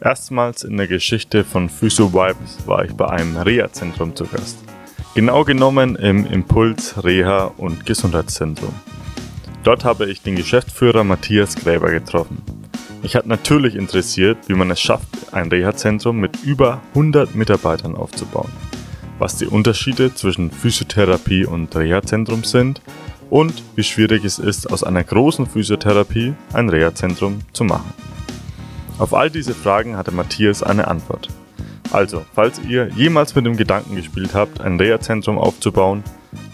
Erstmals in der Geschichte von Physio Vibes war ich bei einem Reha-Zentrum zu Gast. Genau genommen im Impuls Reha und Gesundheitszentrum. Dort habe ich den Geschäftsführer Matthias Gräber getroffen. Mich hat natürlich interessiert, wie man es schafft, ein Reha-Zentrum mit über 100 Mitarbeitern aufzubauen, was die Unterschiede zwischen Physiotherapie und Reha-Zentrum sind und wie schwierig es ist, aus einer großen Physiotherapie ein Reha-Zentrum zu machen. Auf all diese Fragen hatte Matthias eine Antwort. Also, falls ihr jemals mit dem Gedanken gespielt habt, ein Reha-Zentrum aufzubauen,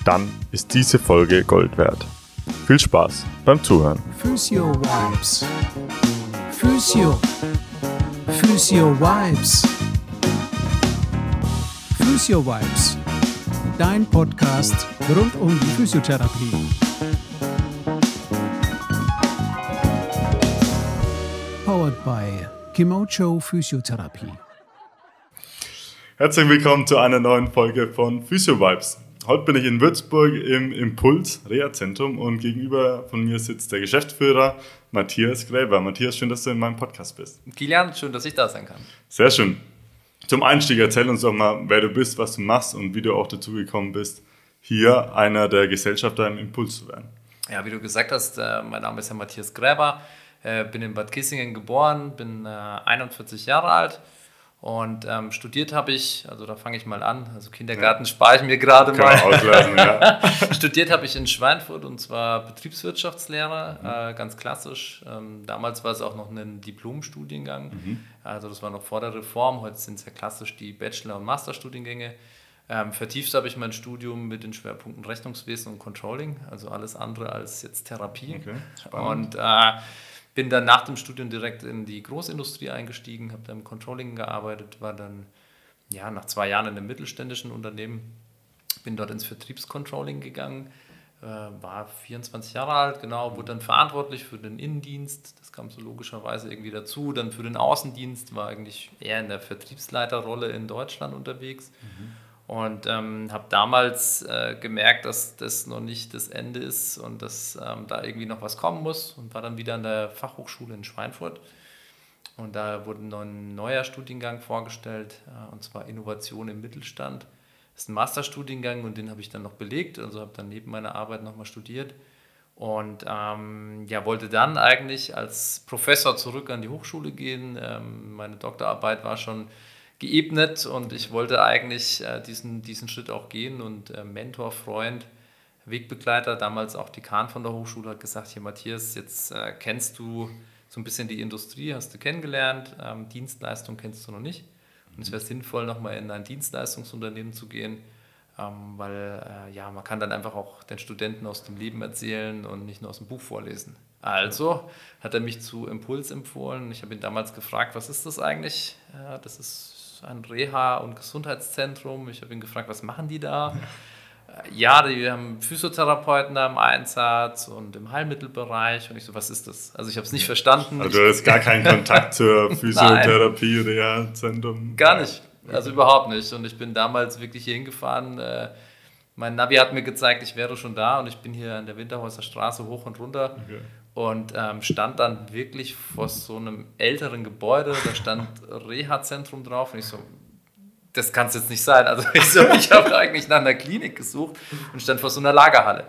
dann ist diese Folge Gold wert. Viel Spaß beim Zuhören. Physio Vibes. Physio. Physio Vibes. Physio Vibes. Dein Podcast rund um die Physiotherapie. Powered by Kimocho Physiotherapie. Herzlich willkommen zu einer neuen Folge von Physio Vibes. Heute bin ich in Würzburg im Impuls Reha-Zentrum und gegenüber von mir sitzt der Geschäftsführer Matthias Gräber. Matthias, schön, dass du in meinem Podcast bist. Kilian, schön, dass ich da sein kann. Sehr schön. Zum Einstieg erzähl uns doch mal, wer du bist, was du machst und wie du auch dazu gekommen bist, hier einer der Gesellschafter im Impuls zu werden. Ja, wie du gesagt hast, äh, mein Name ist ja Matthias Gräber, äh, bin in Bad Kissingen geboren, bin 41 äh, Jahre alt und ähm, studiert habe ich, also da fange ich mal an, also Kindergarten ja. spare ich mir gerade mal. Auslassen, ja. studiert habe ich in Schweinfurt und zwar Betriebswirtschaftslehre, mhm. äh, ganz klassisch. Ähm, damals war es auch noch ein Diplomstudiengang, mhm. also das war noch vor der Reform. Heute sind es ja klassisch die Bachelor- und Masterstudiengänge. Ähm, vertieft habe ich mein Studium mit den Schwerpunkten Rechnungswesen und Controlling, also alles andere als jetzt Therapie. Okay, und äh, bin dann nach dem Studium direkt in die Großindustrie eingestiegen, habe dann im Controlling gearbeitet, war dann ja, nach zwei Jahren in einem mittelständischen Unternehmen, bin dort ins Vertriebscontrolling gegangen, äh, war 24 Jahre alt, genau, wurde dann verantwortlich für den Innendienst, das kam so logischerweise irgendwie dazu, dann für den Außendienst, war eigentlich eher in der Vertriebsleiterrolle in Deutschland unterwegs. Mhm und ähm, habe damals äh, gemerkt, dass das noch nicht das Ende ist und dass ähm, da irgendwie noch was kommen muss und war dann wieder an der Fachhochschule in Schweinfurt. Und da wurde noch ein neuer Studiengang vorgestellt, äh, und zwar Innovation im Mittelstand. Das ist ein Masterstudiengang und den habe ich dann noch belegt, also habe dann neben meiner Arbeit nochmal studiert. Und ähm, ja, wollte dann eigentlich als Professor zurück an die Hochschule gehen. Ähm, meine Doktorarbeit war schon geebnet und ich wollte eigentlich äh, diesen, diesen Schritt auch gehen und äh, Mentor, Freund, Wegbegleiter, damals auch Dekan von der Hochschule, hat gesagt, hier Matthias, jetzt äh, kennst du so ein bisschen die Industrie, hast du kennengelernt, ähm, Dienstleistung kennst du noch nicht. Und es wäre sinnvoll, nochmal in ein Dienstleistungsunternehmen zu gehen, ähm, weil ja, man kann dann einfach auch den Studenten aus dem Leben erzählen und nicht nur aus dem Buch vorlesen. Also hat er mich zu Impuls empfohlen. Ich habe ihn damals gefragt, was ist das eigentlich? Das ist ein Reha- und Gesundheitszentrum. Ich habe ihn gefragt, was machen die da? Ja, die haben Physiotherapeuten da im Einsatz und im Heilmittelbereich. Und ich so, was ist das? Also ich habe es nicht verstanden. Also du hast gar keinen Kontakt zur Physiotherapie, Reha-Zentrum? Gar nicht. Also überhaupt nicht. Und ich bin damals wirklich hier hingefahren. Äh, mein Navi hat mir gezeigt, ich wäre schon da und ich bin hier an der Winterhäuser Straße hoch und runter. Okay und ähm, stand dann wirklich vor so einem älteren Gebäude, da stand Reha-Zentrum drauf und ich so, das kann es jetzt nicht sein. Also ich, so, ich habe eigentlich nach einer Klinik gesucht und stand vor so einer Lagerhalle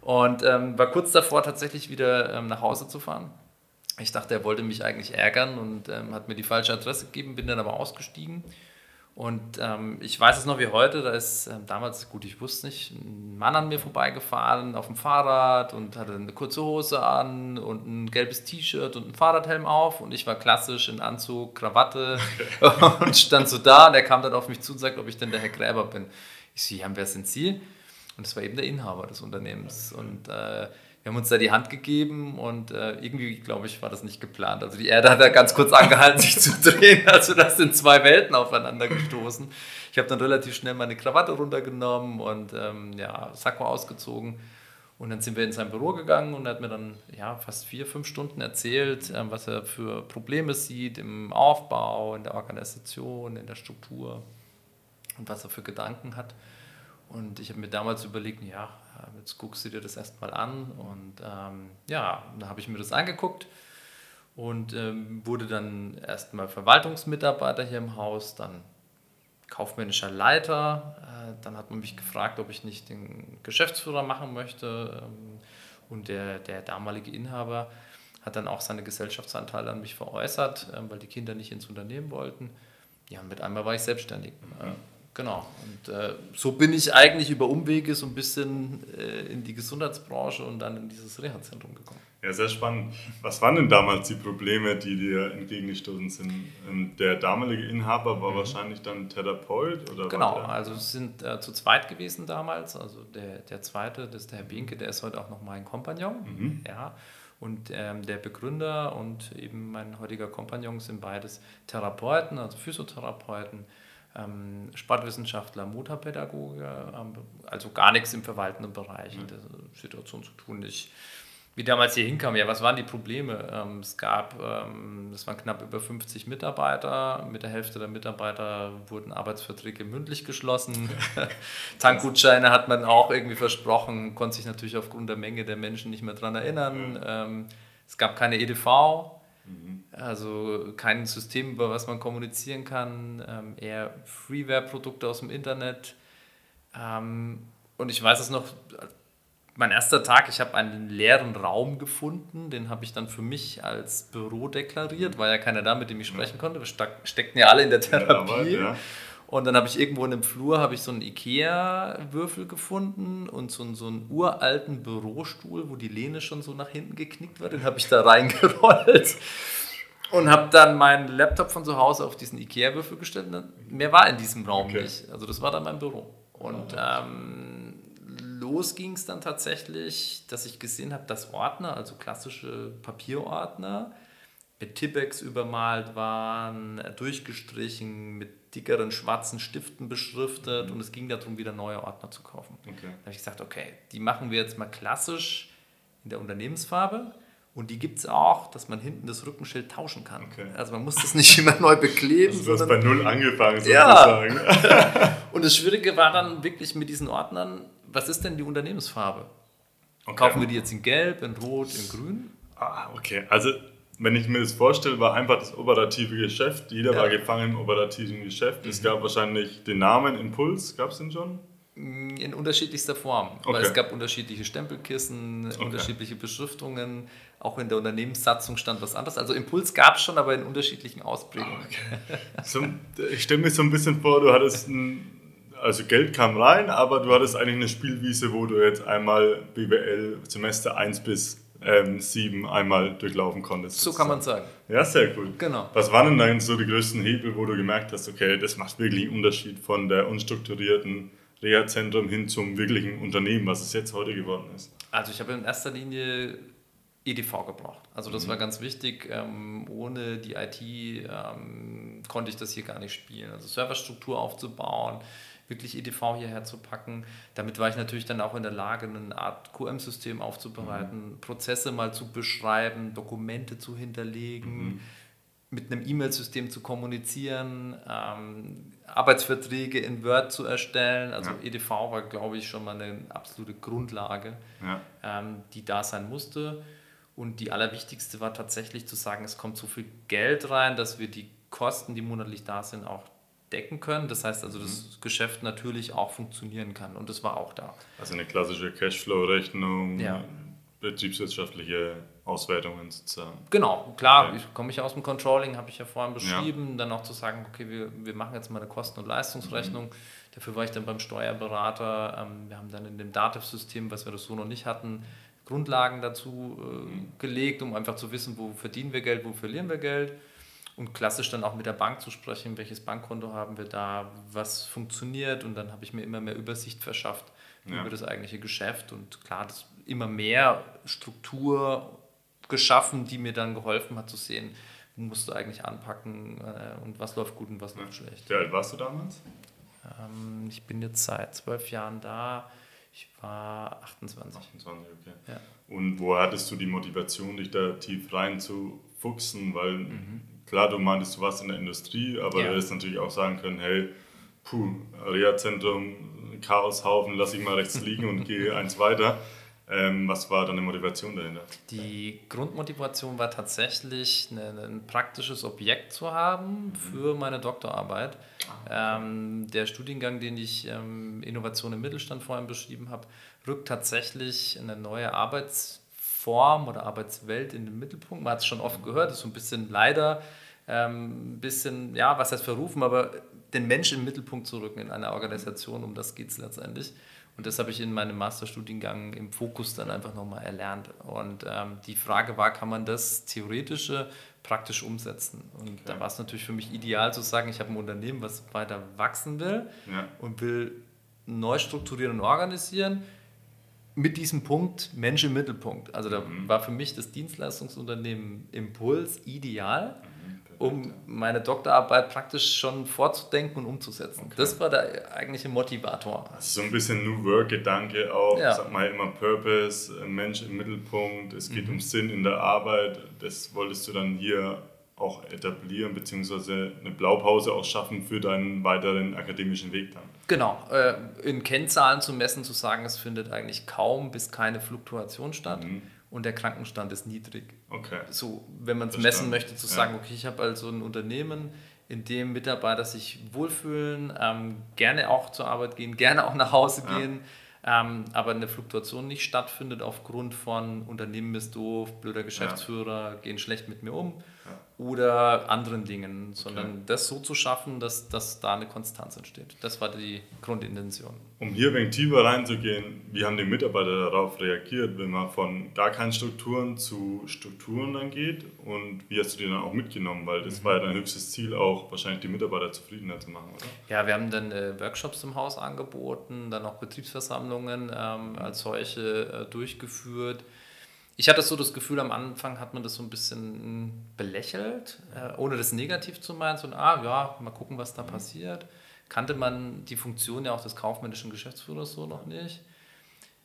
und ähm, war kurz davor tatsächlich wieder ähm, nach Hause zu fahren. Ich dachte, er wollte mich eigentlich ärgern und ähm, hat mir die falsche Adresse gegeben, bin dann aber ausgestiegen und ähm, ich weiß es noch wie heute, da ist ähm, damals, gut, ich wusste nicht, ein Mann an mir vorbeigefahren auf dem Fahrrad und hatte eine kurze Hose an und ein gelbes T-Shirt und ein Fahrradhelm auf und ich war klassisch in Anzug, Krawatte und stand so da und er kam dann auf mich zu und sagt, ob ich denn der Herr Gräber bin. Ich so, ja, wer sind Sie? Und das war eben der Inhaber des Unternehmens und äh, wir haben uns da die Hand gegeben und äh, irgendwie, glaube ich, war das nicht geplant. Also die Erde hat da ganz kurz angehalten, sich zu drehen. Also das sind zwei Welten aufeinander gestoßen. Ich habe dann relativ schnell meine Krawatte runtergenommen und ähm, ja, Sakko ausgezogen. Und dann sind wir in sein Büro gegangen und er hat mir dann ja, fast vier, fünf Stunden erzählt, ähm, was er für Probleme sieht im Aufbau, in der Organisation, in der Struktur und was er für Gedanken hat. Und ich habe mir damals überlegt, ja, jetzt guckst du dir das erstmal an. Und ähm, ja, da habe ich mir das angeguckt. und ähm, wurde dann erstmal Verwaltungsmitarbeiter hier im Haus, dann kaufmännischer Leiter. Äh, dann hat man mich gefragt, ob ich nicht den Geschäftsführer machen möchte. Ähm, und der, der damalige Inhaber hat dann auch seine Gesellschaftsanteile an mich veräußert, äh, weil die Kinder nicht ins Unternehmen wollten. Ja, und mit einmal war ich selbstständig. Mhm. Genau. Und äh, so bin ich eigentlich über Umwege so ein bisschen äh, in die Gesundheitsbranche und dann in dieses Reha-Zentrum gekommen. Ja, sehr spannend. Was waren denn damals die Probleme, die dir entgegengestoßen sind? Ähm, der damalige Inhaber war mhm. wahrscheinlich dann Therapeut? Oder genau, also sind äh, zu zweit gewesen damals. Also der, der zweite, das ist der Herr Binke, der ist heute auch noch mein Kompagnon. Mhm. Ja. Und ähm, der Begründer und eben mein heutiger Kompagnon sind beides Therapeuten, also Physiotherapeuten ähm, Sportwissenschaftler, Motorpädagoge, ähm, also gar nichts im verwaltenden Bereich in der Situation zu tun. Ich, wie damals hier hinkam, ja, was waren die Probleme? Ähm, es gab, ähm, es waren knapp über 50 Mitarbeiter, mit der Hälfte der Mitarbeiter wurden Arbeitsverträge mündlich geschlossen. Tankgutscheine hat man auch irgendwie versprochen, konnte sich natürlich aufgrund der Menge der Menschen nicht mehr daran erinnern. Ähm, es gab keine EDV, also kein System, über was man kommunizieren kann, ähm, eher Freeware-Produkte aus dem Internet. Ähm, und ich weiß es noch, mein erster Tag, ich habe einen leeren Raum gefunden, den habe ich dann für mich als Büro deklariert, war ja keiner da, mit dem ich sprechen konnte. Wir steckten ja alle in der Therapie. Ja, ja. Und dann habe ich irgendwo in einem Flur habe ich so einen Ikea-Würfel gefunden und so einen, so einen uralten Bürostuhl, wo die Lehne schon so nach hinten geknickt war. Den habe ich da reingerollt und habe dann meinen Laptop von zu Hause auf diesen Ikea-Würfel gestellt. mehr war in diesem Raum okay. nicht. Also das war dann mein Büro. Und ähm, los ging es dann tatsächlich, dass ich gesehen habe, dass Ordner, also klassische Papierordner, mit Tippex übermalt waren, durchgestrichen, mit dickeren schwarzen Stiften beschriftet mhm. und es ging darum, wieder neue Ordner zu kaufen. Okay. Da habe ich gesagt, okay, die machen wir jetzt mal klassisch in der Unternehmensfarbe und die gibt es auch, dass man hinten das Rückenschild tauschen kann. Okay. Also man muss das nicht immer neu bekleben. Also du hast bei Null angefangen, sozusagen. Ja. und das Schwierige war dann wirklich mit diesen Ordnern, was ist denn die Unternehmensfarbe? Okay. Kaufen wir die jetzt in Gelb, in Rot, in Grün? Ah, okay. Also wenn ich mir das vorstelle, war einfach das operative Geschäft. Jeder ja. war gefangen im operativen Geschäft. Mhm. Es gab wahrscheinlich den Namen Impuls, gab es den schon? Mm, in unterschiedlichster Form, okay. weil es gab unterschiedliche Stempelkissen, okay. unterschiedliche Beschriftungen, auch in der Unternehmenssatzung stand was anderes. Also Impuls gab es schon, aber in unterschiedlichen Ausprägungen. Okay. So, ich stelle mir so ein bisschen vor, du hattest ein, also Geld kam rein, aber du hattest eigentlich eine Spielwiese, wo du jetzt einmal BWL Semester 1 bis ähm, 7 einmal durchlaufen konntest. So kann man sagen. Ja, sehr cool. Genau. Was waren denn dann so die größten Hebel, wo du gemerkt hast, okay, das macht wirklich einen Unterschied von der unstrukturierten Reha-Zentrum hin zum wirklichen Unternehmen, was es jetzt heute geworden ist? Also ich habe in erster Linie EDV gebraucht. Also das mhm. war ganz wichtig. Ähm, ohne die IT ähm, konnte ich das hier gar nicht spielen. Also Serverstruktur aufzubauen, wirklich EDV hierher zu packen. Damit war ich natürlich dann auch in der Lage, eine Art QM-System aufzubereiten, mhm. Prozesse mal zu beschreiben, Dokumente zu hinterlegen. Mhm mit einem E-Mail-System zu kommunizieren, ähm, Arbeitsverträge in Word zu erstellen. Also ja. EDV war, glaube ich, schon mal eine absolute Grundlage, ja. ähm, die da sein musste. Und die allerwichtigste war tatsächlich zu sagen, es kommt so viel Geld rein, dass wir die Kosten, die monatlich da sind, auch decken können. Das heißt also, das mhm. Geschäft natürlich auch funktionieren kann. Und das war auch da. Also eine klassische Cashflow-Rechnung, ja. betriebswirtschaftliche Auswertungen sozusagen. Genau, klar, ja. ich komme ich aus dem Controlling, habe ich ja vorhin beschrieben, ja. dann auch zu sagen, okay, wir, wir machen jetzt mal eine Kosten- und Leistungsrechnung. Mhm. Dafür war ich dann beim Steuerberater. Ähm, wir haben dann in dem Dativ-System, was wir das so noch nicht hatten, Grundlagen dazu äh, mhm. gelegt, um einfach zu wissen, wo verdienen wir Geld, wo verlieren wir Geld. Und klassisch dann auch mit der Bank zu sprechen, welches Bankkonto haben wir da, was funktioniert. Und dann habe ich mir immer mehr Übersicht verschafft ja. über das eigentliche Geschäft. Und klar, das immer mehr Struktur geschaffen, die mir dann geholfen hat zu sehen, wo musst du eigentlich anpacken äh, und was läuft gut und was läuft schlecht. Wie alt warst du damals? Ähm, ich bin jetzt seit zwölf Jahren da. Ich war 28. 28, okay. Ja. Und wo hattest du die Motivation, dich da tief rein zu fuchsen? Weil mhm. klar, du meintest, du warst in der Industrie, aber ja. du hättest natürlich auch sagen können, hey, puh, Reha-Zentrum, Chaoshaufen, lass ich mal rechts liegen und gehe eins weiter. Ähm, was war deine Motivation dahinter? Die Grundmotivation war tatsächlich, eine, ein praktisches Objekt zu haben für meine Doktorarbeit. Ähm, der Studiengang, den ich ähm, Innovation im Mittelstand vorhin beschrieben habe, rückt tatsächlich eine neue Arbeitsform oder Arbeitswelt in den Mittelpunkt. Man hat es schon oft gehört, ist so ein bisschen leider ähm, ein bisschen, ja, was heißt verrufen, aber den Menschen im Mittelpunkt zu rücken in einer Organisation, um das geht es letztendlich. Und das habe ich in meinem Masterstudiengang im Fokus dann einfach nochmal erlernt. Und ähm, die Frage war, kann man das Theoretische praktisch umsetzen? Und okay. da war es natürlich für mich ideal zu sagen, ich habe ein Unternehmen, was weiter wachsen will ja. und will neu strukturieren und organisieren. Mit diesem Punkt Mensch im Mittelpunkt. Also da mhm. war für mich das Dienstleistungsunternehmen Impuls ideal. Um meine Doktorarbeit praktisch schon vorzudenken und umzusetzen. Okay. Das war der eigentliche Motivator. Also so ein bisschen New Work-Gedanke auch, ja. sag mal immer Purpose, Mensch im Mittelpunkt, es geht mhm. um Sinn in der Arbeit. Das wolltest du dann hier auch etablieren, beziehungsweise eine Blaupause auch schaffen für deinen weiteren akademischen Weg dann. Genau, äh, in Kennzahlen zu messen, zu sagen, es findet eigentlich kaum bis keine Fluktuation statt. Mhm und der Krankenstand ist niedrig. Okay. So, wenn man es messen möchte, zu sagen, ja. okay, ich habe also ein Unternehmen, in dem Mitarbeiter sich wohlfühlen, ähm, gerne auch zur Arbeit gehen, gerne auch nach Hause ja. gehen, ähm, aber eine Fluktuation nicht stattfindet aufgrund von Unternehmen ist doof, blöder Geschäftsführer, ja. gehen schlecht mit mir um oder anderen Dingen, sondern okay. das so zu schaffen, dass, dass da eine Konstanz entsteht. Das war die Grundintention. Um hier ein wenig tiefer reinzugehen, wie haben die Mitarbeiter darauf reagiert, wenn man von gar keinen Strukturen zu Strukturen dann geht und wie hast du die dann auch mitgenommen, weil das mhm. war ja dein höchstes Ziel auch, wahrscheinlich die Mitarbeiter zufriedener zu machen, oder? Ja, wir haben dann äh, Workshops im Haus angeboten, dann auch Betriebsversammlungen ähm, als solche äh, durchgeführt ich hatte so das Gefühl, am Anfang hat man das so ein bisschen belächelt, äh, ohne das negativ zu meinen, so, ah ja, mal gucken, was da mhm. passiert. Kannte man die Funktion ja auch des kaufmännischen Geschäftsführers so noch nicht.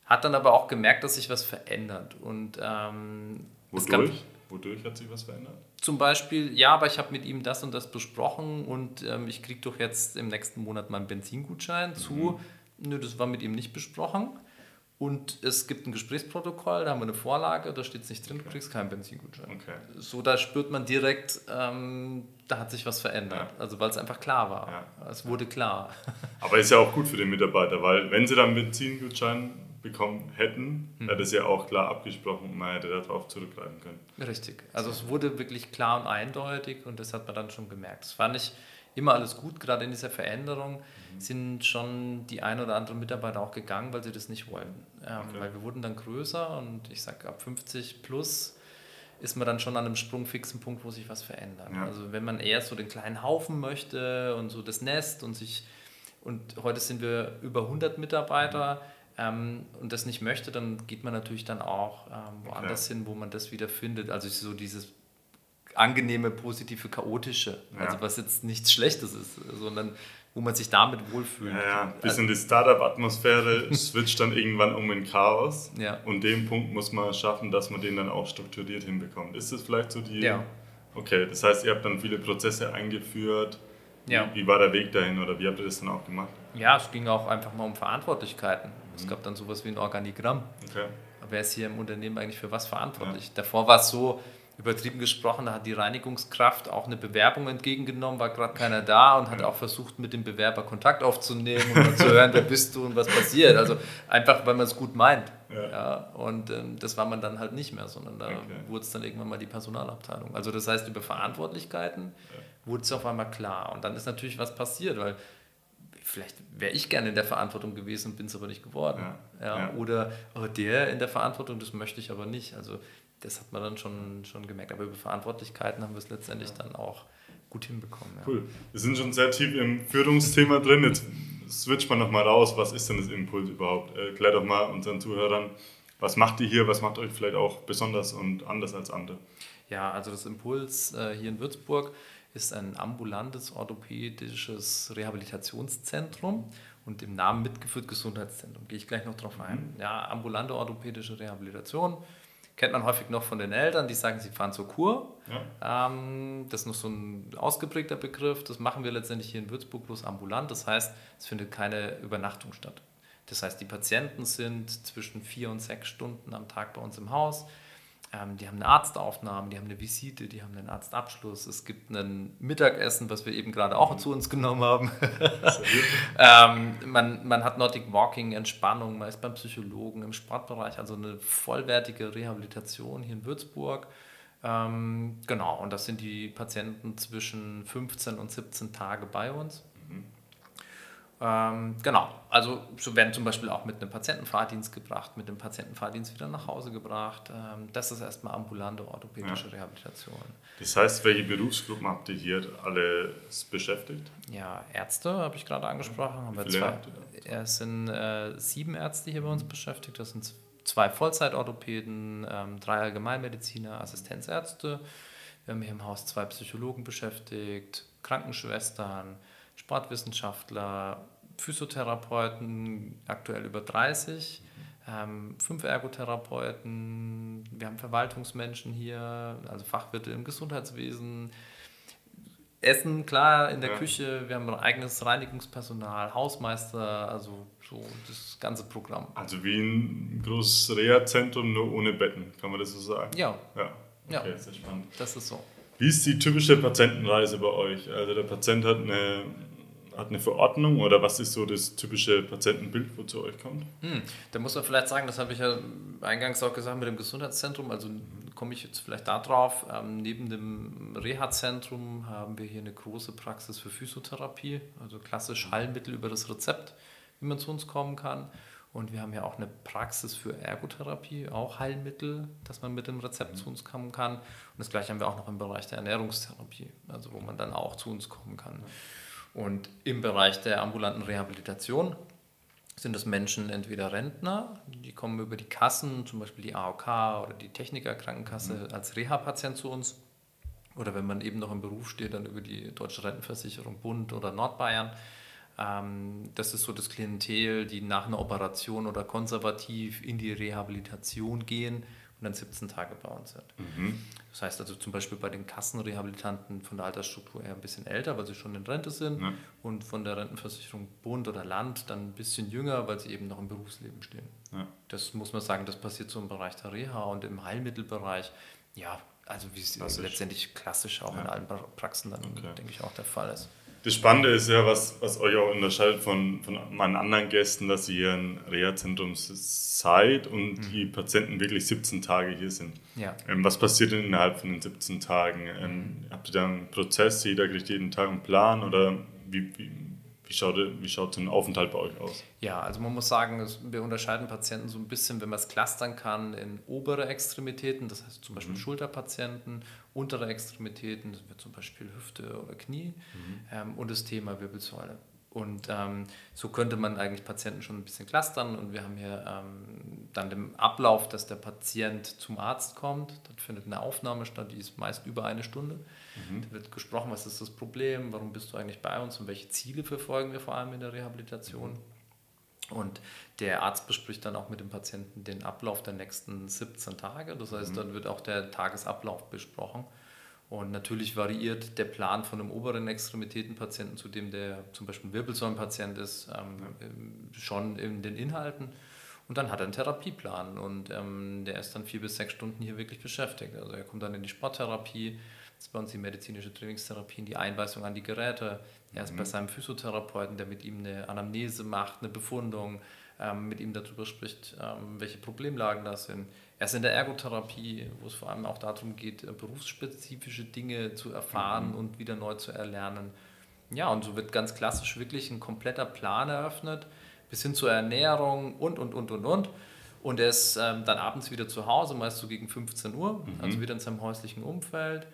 Hat dann aber auch gemerkt, dass sich was verändert. Und, ähm, Wodurch? Wodurch hat sich was verändert? Zum Beispiel, ja, aber ich habe mit ihm das und das besprochen und ähm, ich kriege doch jetzt im nächsten Monat meinen Benzingutschein mhm. zu. Nö, das war mit ihm nicht besprochen. Und es gibt ein Gesprächsprotokoll, da haben wir eine Vorlage, da steht es nicht drin, du kriegst keinen Benzingutschein. Okay. So, da spürt man direkt, ähm, da hat sich was verändert. Ja. Also weil es einfach klar war. Ja. Es wurde klar. Aber ist ja auch gut für den Mitarbeiter, weil wenn sie dann einen Benzingutschein bekommen hätten, hm. hätte es ja auch klar abgesprochen und man hätte darauf zurückgreifen können. Richtig. Also es wurde wirklich klar und eindeutig und das hat man dann schon gemerkt. Das fand ich immer alles gut, gerade in dieser Veränderung sind schon die ein oder anderen Mitarbeiter auch gegangen, weil sie das nicht wollten. Ähm, okay. Weil wir wurden dann größer und ich sage ab 50 plus ist man dann schon an einem sprungfixen Punkt, wo sich was verändert. Ja. Also wenn man eher so den kleinen Haufen möchte und so das Nest und sich und heute sind wir über 100 Mitarbeiter mhm. ähm, und das nicht möchte, dann geht man natürlich dann auch ähm, woanders okay. hin, wo man das wieder findet. Also so dieses angenehme, positive, chaotische, ja. also was jetzt nichts Schlechtes ist, sondern wo man sich damit wohlfühlt. Ja, ja. bisschen die Startup-Atmosphäre switcht dann irgendwann um in Chaos. Ja. Und den Punkt muss man schaffen, dass man den dann auch strukturiert hinbekommt. Ist das vielleicht so die. Ja. Okay, das heißt, ihr habt dann viele Prozesse eingeführt. Ja. Wie, wie war der Weg dahin oder wie habt ihr das dann auch gemacht? Ja, es ging auch einfach mal um Verantwortlichkeiten. Mhm. Es gab dann sowas wie ein Organigramm. Okay. Wer ist hier im Unternehmen eigentlich für was verantwortlich? Ja. Davor war es so, übertrieben gesprochen, da hat die Reinigungskraft auch eine Bewerbung entgegengenommen, war gerade keiner da und hat auch versucht, mit dem Bewerber Kontakt aufzunehmen und zu hören, wer bist du und was passiert. Also einfach, weil man es gut meint. Ja. ja und ähm, das war man dann halt nicht mehr, sondern da okay. wurde es dann irgendwann mal die Personalabteilung. Also das heißt, über Verantwortlichkeiten ja. wurde es auf einmal klar. Und dann ist natürlich was passiert, weil vielleicht wäre ich gerne in der Verantwortung gewesen, bin es aber nicht geworden. Ja. ja. Oder oh, der in der Verantwortung, das möchte ich aber nicht. Also das hat man dann schon, schon gemerkt. Aber über Verantwortlichkeiten haben wir es letztendlich ja. dann auch gut hinbekommen. Ja. Cool. Wir sind schon sehr tief im Führungsthema drin. Jetzt switcht man nochmal raus. Was ist denn das Impuls überhaupt? Erklär doch mal unseren Zuhörern, was macht ihr hier? Was macht euch vielleicht auch besonders und anders als andere? Ja, also das Impuls äh, hier in Würzburg ist ein ambulantes orthopädisches Rehabilitationszentrum und im Namen mitgeführt Gesundheitszentrum. Gehe ich gleich noch drauf ein. Mhm. Ja, ambulante orthopädische Rehabilitation Kennt man häufig noch von den Eltern, die sagen, sie fahren zur Kur. Ja. Ähm, das ist noch so ein ausgeprägter Begriff. Das machen wir letztendlich hier in Würzburg bloß ambulant. Das heißt, es findet keine Übernachtung statt. Das heißt, die Patienten sind zwischen vier und sechs Stunden am Tag bei uns im Haus. Ähm, die haben eine Arztaufnahme, die haben eine Visite, die haben einen Arztabschluss. Es gibt ein Mittagessen, was wir eben gerade auch zu uns genommen haben. ähm, man, man hat Nordic Walking, Entspannung, man ist beim Psychologen im Sportbereich, also eine vollwertige Rehabilitation hier in Würzburg. Ähm, genau, und das sind die Patienten zwischen 15 und 17 Tage bei uns. Ähm, genau, also so werden zum Beispiel auch mit einem Patientenfahrdienst gebracht, mit dem Patientenfahrdienst wieder nach Hause gebracht. Ähm, das ist erstmal ambulante orthopädische ja. Rehabilitation. Das heißt, welche Berufsgruppen habt ihr hier alles beschäftigt? Ja, Ärzte habe ich gerade angesprochen. Haben wir zwei, es sind äh, sieben Ärzte hier bei uns beschäftigt. Das sind zwei Vollzeitorthopäden, ähm, drei Allgemeinmediziner, Assistenzärzte. Wir haben hier im Haus zwei Psychologen beschäftigt, Krankenschwestern, Sportwissenschaftler, Physiotherapeuten, aktuell über 30, ähm, fünf Ergotherapeuten, wir haben Verwaltungsmenschen hier, also Fachwirte im Gesundheitswesen, Essen, klar, in der ja. Küche, wir haben ein eigenes Reinigungspersonal, Hausmeister, also so das ganze Programm. Also wie ein großes Reha-Zentrum, nur ohne Betten, kann man das so sagen? Ja. Ja, okay, ja. sehr spannend. Das ist so. Wie ist die typische Patientenreise bei euch? Also der Patient hat eine hat eine Verordnung oder was ist so das typische Patientenbild, wo zu euch kommt? Hm, da muss man vielleicht sagen, das habe ich ja eingangs auch gesagt mit dem Gesundheitszentrum, also komme ich jetzt vielleicht darauf, ähm, neben dem Reha-Zentrum haben wir hier eine große Praxis für Physiotherapie, also klassisch Heilmittel über das Rezept, wie man zu uns kommen kann. Und wir haben ja auch eine Praxis für Ergotherapie, auch Heilmittel, dass man mit dem Rezept zu uns kommen kann. Und das gleiche haben wir auch noch im Bereich der Ernährungstherapie, also wo man dann auch zu uns kommen kann. Und im Bereich der ambulanten Rehabilitation sind es Menschen, entweder Rentner, die kommen über die Kassen, zum Beispiel die AOK oder die Technikerkrankenkasse mhm. als Reha-Patient zu uns. Oder wenn man eben noch im Beruf steht, dann über die Deutsche Rentenversicherung Bund oder Nordbayern. Ähm, das ist so das Klientel, die nach einer Operation oder konservativ in die Rehabilitation gehen und dann 17 Tage bei uns sind. Mhm. Das heißt also zum Beispiel bei den Kassenrehabilitanten von der Altersstruktur eher ein bisschen älter, weil sie schon in Rente sind ja. und von der Rentenversicherung Bund oder Land dann ein bisschen jünger, weil sie eben noch im Berufsleben stehen. Ja. Das muss man sagen, das passiert so im Bereich der Reha und im Heilmittelbereich. Ja, also wie es letztendlich klassisch auch ja. in allen Praxen dann, okay. denke ich, auch der Fall ist. Das Spannende ist ja, was, was euch auch unterscheidet von, von meinen anderen Gästen, dass ihr hier ein Reha-Zentrum seid und mhm. die Patienten wirklich 17 Tage hier sind. Ja. Ähm, was passiert denn innerhalb von den 17 Tagen? Ähm, mhm. Habt ihr da einen Prozess, jeder kriegt jeden Tag einen Plan oder wie, wie, wie schaut, wie schaut so ein Aufenthalt bei euch aus? Ja, also man muss sagen, wir unterscheiden Patienten so ein bisschen, wenn man es clustern kann, in obere Extremitäten, das heißt zum Beispiel mhm. Schulterpatienten, untere Extremitäten, das wird zum Beispiel Hüfte oder Knie mhm. ähm, und das Thema Wirbelsäule. Und ähm, so könnte man eigentlich Patienten schon ein bisschen clustern. Und wir haben hier ähm, dann den Ablauf, dass der Patient zum Arzt kommt. Dort findet eine Aufnahme statt, die ist meist über eine Stunde. Mhm. Da wird gesprochen, was ist das Problem, warum bist du eigentlich bei uns und welche Ziele verfolgen wir vor allem in der Rehabilitation. Mhm. Und der Arzt bespricht dann auch mit dem Patienten den Ablauf der nächsten 17 Tage. Das heißt, mhm. dann wird auch der Tagesablauf besprochen. Und natürlich variiert der Plan von einem oberen Extremitätenpatienten zu dem, der zum Beispiel ein Wirbelsäulenpatient ist, ähm, ja. schon in den Inhalten. Und dann hat er einen Therapieplan und ähm, der ist dann vier bis sechs Stunden hier wirklich beschäftigt. Also er kommt dann in die Sporttherapie, bei uns die medizinische Trainingstherapie, in die Einweisung an die Geräte. Er ist mhm. bei seinem Physiotherapeuten, der mit ihm eine Anamnese macht, eine Befundung, ähm, mit ihm darüber spricht, ähm, welche Problemlagen das sind. Er ist in der Ergotherapie, wo es vor allem auch darum geht, äh, berufsspezifische Dinge zu erfahren mhm. und wieder neu zu erlernen. Ja, und so wird ganz klassisch wirklich ein kompletter Plan eröffnet, bis hin zur Ernährung und, und, und, und, und. Und er ist ähm, dann abends wieder zu Hause, meist so gegen 15 Uhr, mhm. also wieder in seinem häuslichen Umfeld.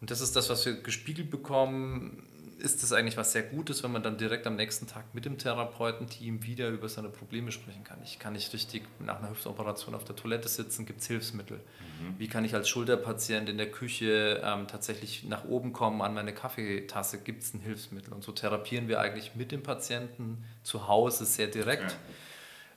Und das ist das, was wir gespiegelt bekommen ist das eigentlich was sehr Gutes, wenn man dann direkt am nächsten Tag mit dem Therapeutenteam wieder über seine Probleme sprechen kann. Ich kann nicht richtig nach einer Hüftoperation auf der Toilette sitzen, gibt es Hilfsmittel. Mhm. Wie kann ich als Schulterpatient in der Küche ähm, tatsächlich nach oben kommen an meine Kaffeetasse, gibt es ein Hilfsmittel. Und so therapieren wir eigentlich mit dem Patienten zu Hause sehr direkt. Okay.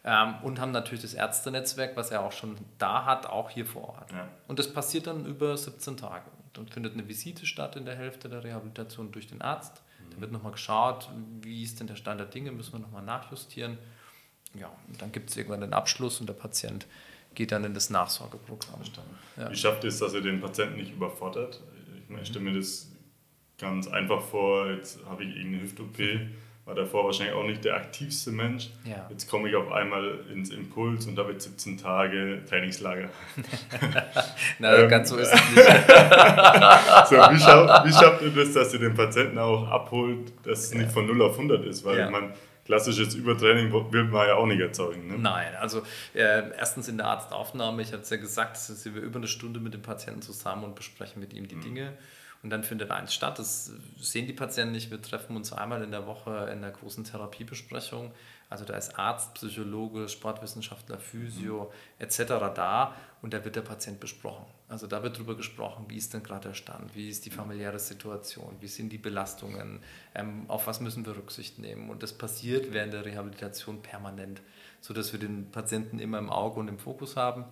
Ähm, und haben natürlich das Ärztenetzwerk, was er auch schon da hat, auch hier vor Ort. Ja. Und das passiert dann über 17 Tage. Dann findet eine Visite statt in der Hälfte der Rehabilitation durch den Arzt. Mhm. Da wird nochmal geschaut, wie ist denn der Stand der Dinge, müssen wir nochmal nachjustieren. ja, und dann gibt es irgendwann den Abschluss und der Patient geht dann in das Nachsorgeprogramm. Ja. Wie schafft es, dass ihr den Patienten nicht überfordert? Ich, meine, ich stelle mir das ganz einfach vor, jetzt habe ich irgendeine Hüft-OP, war davor wahrscheinlich auch nicht der aktivste Mensch. Ja. Jetzt komme ich auf einmal ins Impuls und da wird 17 Tage Trainingslager. Na, ähm, ganz so ist es nicht. so, wie, schafft, wie schafft ihr das, dass ihr den Patienten auch abholt, dass es ja. nicht von 0 auf 100 ist? Weil ja. man klassisches Übertraining will man ja auch nicht erzeugen. Ne? Nein, also äh, erstens in der Arztaufnahme, ich hatte es ja gesagt, sind wir über eine Stunde mit dem Patienten zusammen und besprechen mit ihm die mhm. Dinge. Und dann findet eins statt, das sehen die Patienten nicht. Wir treffen uns einmal in der Woche in der großen Therapiebesprechung. Also da ist Arzt, Psychologe, Sportwissenschaftler, Physio mhm. etc. da und da wird der Patient besprochen. Also da wird darüber gesprochen, wie ist denn gerade der Stand, wie ist die familiäre Situation, wie sind die Belastungen, ähm, auf was müssen wir Rücksicht nehmen. Und das passiert während der Rehabilitation permanent, sodass wir den Patienten immer im Auge und im Fokus haben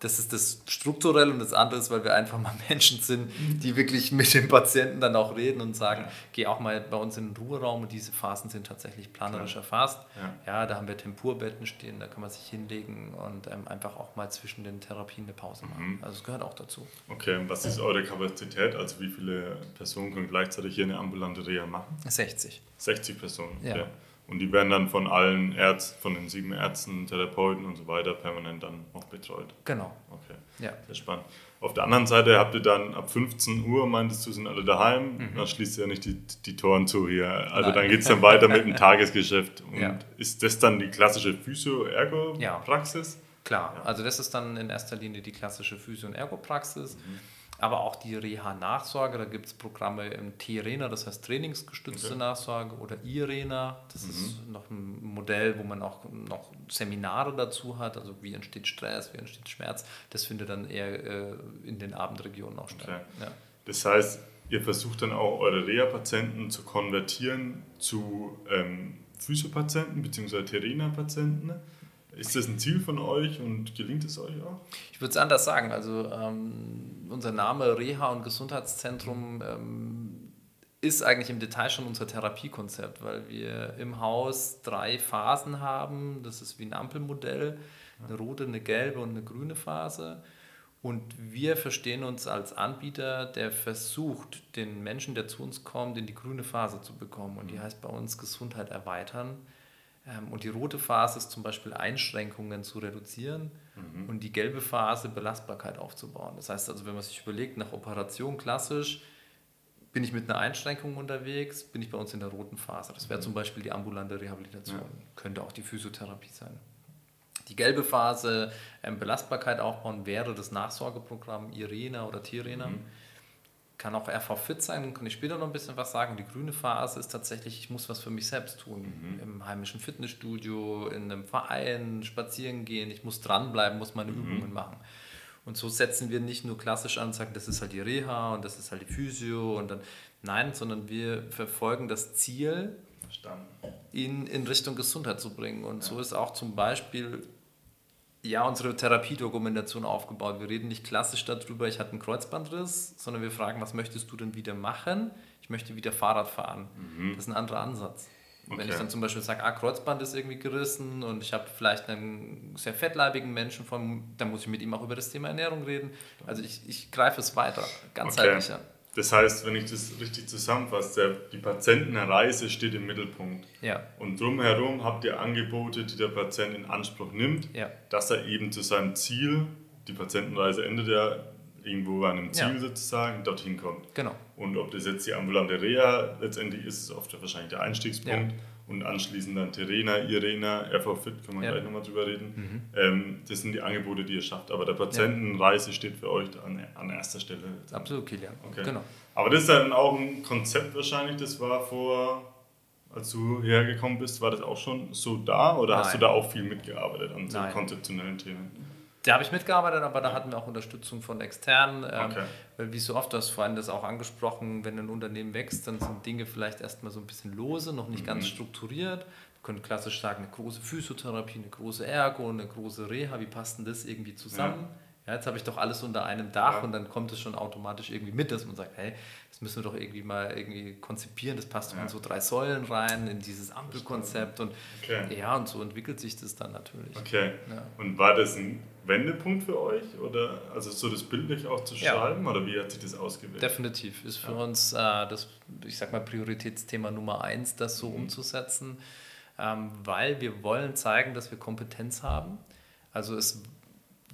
das ist das strukturell und das andere ist, weil wir einfach mal Menschen sind, die wirklich mit dem Patienten dann auch reden und sagen, ja. geh auch mal bei uns in den Ruheraum und diese Phasen sind tatsächlich planerisch erfasst. Ja. ja. da haben wir Tempurbetten stehen, da kann man sich hinlegen und ähm, einfach auch mal zwischen den Therapien eine Pause machen. Mhm. Also es gehört auch dazu. Okay, und was ist eure Kapazität? Also wie viele Personen können gleichzeitig hier eine ambulante Reha machen? 60. 60 Personen, okay. Ja. Und die werden dann von allen Ärzten, von den sieben Ärzten, Therapeuten und so weiter permanent dann auch betreut. Genau. Okay. Ja. Sehr spannend. Auf der anderen Seite habt ihr dann ab 15 Uhr, meintest du, sind alle daheim. Mhm. Dann schließt ihr ja nicht die, die Toren zu hier. Also Nein. dann geht es dann weiter mit dem Tagesgeschäft. Und ja. ist das dann die klassische Physio-Ergo-Praxis? Ja. Klar, also das ist dann in erster Linie die klassische Physio- und Ergo-Praxis. Mhm aber auch die Reha-Nachsorge. Da gibt es Programme im T-Arena, das heißt trainingsgestützte okay. Nachsorge, oder IRENA, das mhm. ist noch ein Modell, wo man auch noch Seminare dazu hat, also wie entsteht Stress, wie entsteht Schmerz. Das findet dann eher äh, in den Abendregionen auch statt. Okay. Ja. Das heißt, ihr versucht dann auch eure Reha-Patienten zu konvertieren zu ähm, Physiopatienten bzw. Terena-Patienten. Ist das ein Ziel von euch und gelingt es euch auch? Ich würde es anders sagen. Also ähm, unser Name Reha und Gesundheitszentrum ähm, ist eigentlich im Detail schon unser Therapiekonzept, weil wir im Haus drei Phasen haben. Das ist wie ein Ampelmodell, eine rote, eine gelbe und eine grüne Phase. Und wir verstehen uns als Anbieter, der versucht, den Menschen, der zu uns kommt, in die grüne Phase zu bekommen. Und die mhm. heißt bei uns Gesundheit erweitern. Ähm, und die rote Phase ist zum Beispiel Einschränkungen zu reduzieren mhm. und die gelbe Phase Belastbarkeit aufzubauen. Das heißt also, wenn man sich überlegt, nach Operation klassisch, bin ich mit einer Einschränkung unterwegs, bin ich bei uns in der roten Phase. Das wäre mhm. zum Beispiel die ambulante Rehabilitation, ja. könnte auch die Physiotherapie sein. Die gelbe Phase ähm, Belastbarkeit aufbauen wäre das Nachsorgeprogramm IRENA oder TIRENA. Mhm kann auch RV Fit sein, kann ich später noch ein bisschen was sagen. Die grüne Phase ist tatsächlich, ich muss was für mich selbst tun. Mhm. Im heimischen Fitnessstudio, in einem Verein, spazieren gehen, ich muss dranbleiben, muss meine mhm. Übungen machen. Und so setzen wir nicht nur klassisch an und sagen, das ist halt die Reha und das ist halt die Physio und dann, nein, sondern wir verfolgen das Ziel, ihn in Richtung Gesundheit zu bringen. Und ja. so ist auch zum Beispiel ja, unsere Therapiedokumentation aufgebaut. Wir reden nicht klassisch darüber, ich hatte einen Kreuzbandriss, sondern wir fragen, was möchtest du denn wieder machen? Ich möchte wieder Fahrrad fahren. Mhm. Das ist ein anderer Ansatz. Okay. Wenn ich dann zum Beispiel sage, ah, Kreuzband ist irgendwie gerissen und ich habe vielleicht einen sehr fettleibigen Menschen vor, dann muss ich mit ihm auch über das Thema Ernährung reden. Also ich, ich greife es weiter, ganzheitlicher. Okay. Das heißt, wenn ich das richtig zusammenfasse, die Patientenreise steht im Mittelpunkt. Ja. Und drumherum habt ihr Angebote, die der Patient in Anspruch nimmt, ja. dass er eben zu seinem Ziel, die Patientenreise endet ja irgendwo an einem Ziel ja. sozusagen, dorthin kommt. Genau. Und ob das jetzt die ambulante Reha letztendlich ist, ist oft wahrscheinlich der Einstiegspunkt. Ja und anschließend dann Terena, Irena, RV Fit, können wir ja. gleich nochmal drüber reden. Mhm. Ähm, das sind die Angebote, die ihr schafft. Aber der Patientenreise steht für euch an, an erster Stelle. Absolut, Kilian. Okay. Genau. Aber das ist dann auch ein Konzept wahrscheinlich, das war vor, als du hergekommen bist, war das auch schon so da oder Nein. hast du da auch viel mitgearbeitet an so Nein. konzeptionellen Themen? Da habe ich mitgearbeitet, aber da hatten wir auch Unterstützung von externen. Ähm, okay. Weil wie so oft, du hast vorhin das auch angesprochen, wenn ein Unternehmen wächst, dann sind Dinge vielleicht erstmal so ein bisschen lose, noch nicht mhm. ganz strukturiert. Wir können klassisch sagen, eine große Physiotherapie, eine große Ergo, eine große Reha, wie passt denn das irgendwie zusammen? Ja. Ja, jetzt habe ich doch alles unter einem Dach Ja. und dann kommt es schon automatisch irgendwie mit, dass man sagt, hey, das müssen wir doch irgendwie mal irgendwie konzipieren, das passt doch Ja. in so drei Säulen rein, in dieses Ampelkonzept und Okay. ja, und so entwickelt sich das dann natürlich. Okay. Ja. Und war das ein Wendepunkt für euch? Oder also so das bildlich auch zu Ja. schreiben? Oder wie hat sich das ausgewirkt? Definitiv ist für uns äh, das, ich sag mal, Prioritätsthema Nummer eins, das so umzusetzen, ähm, weil wir wollen zeigen, dass wir Kompetenz haben. Also es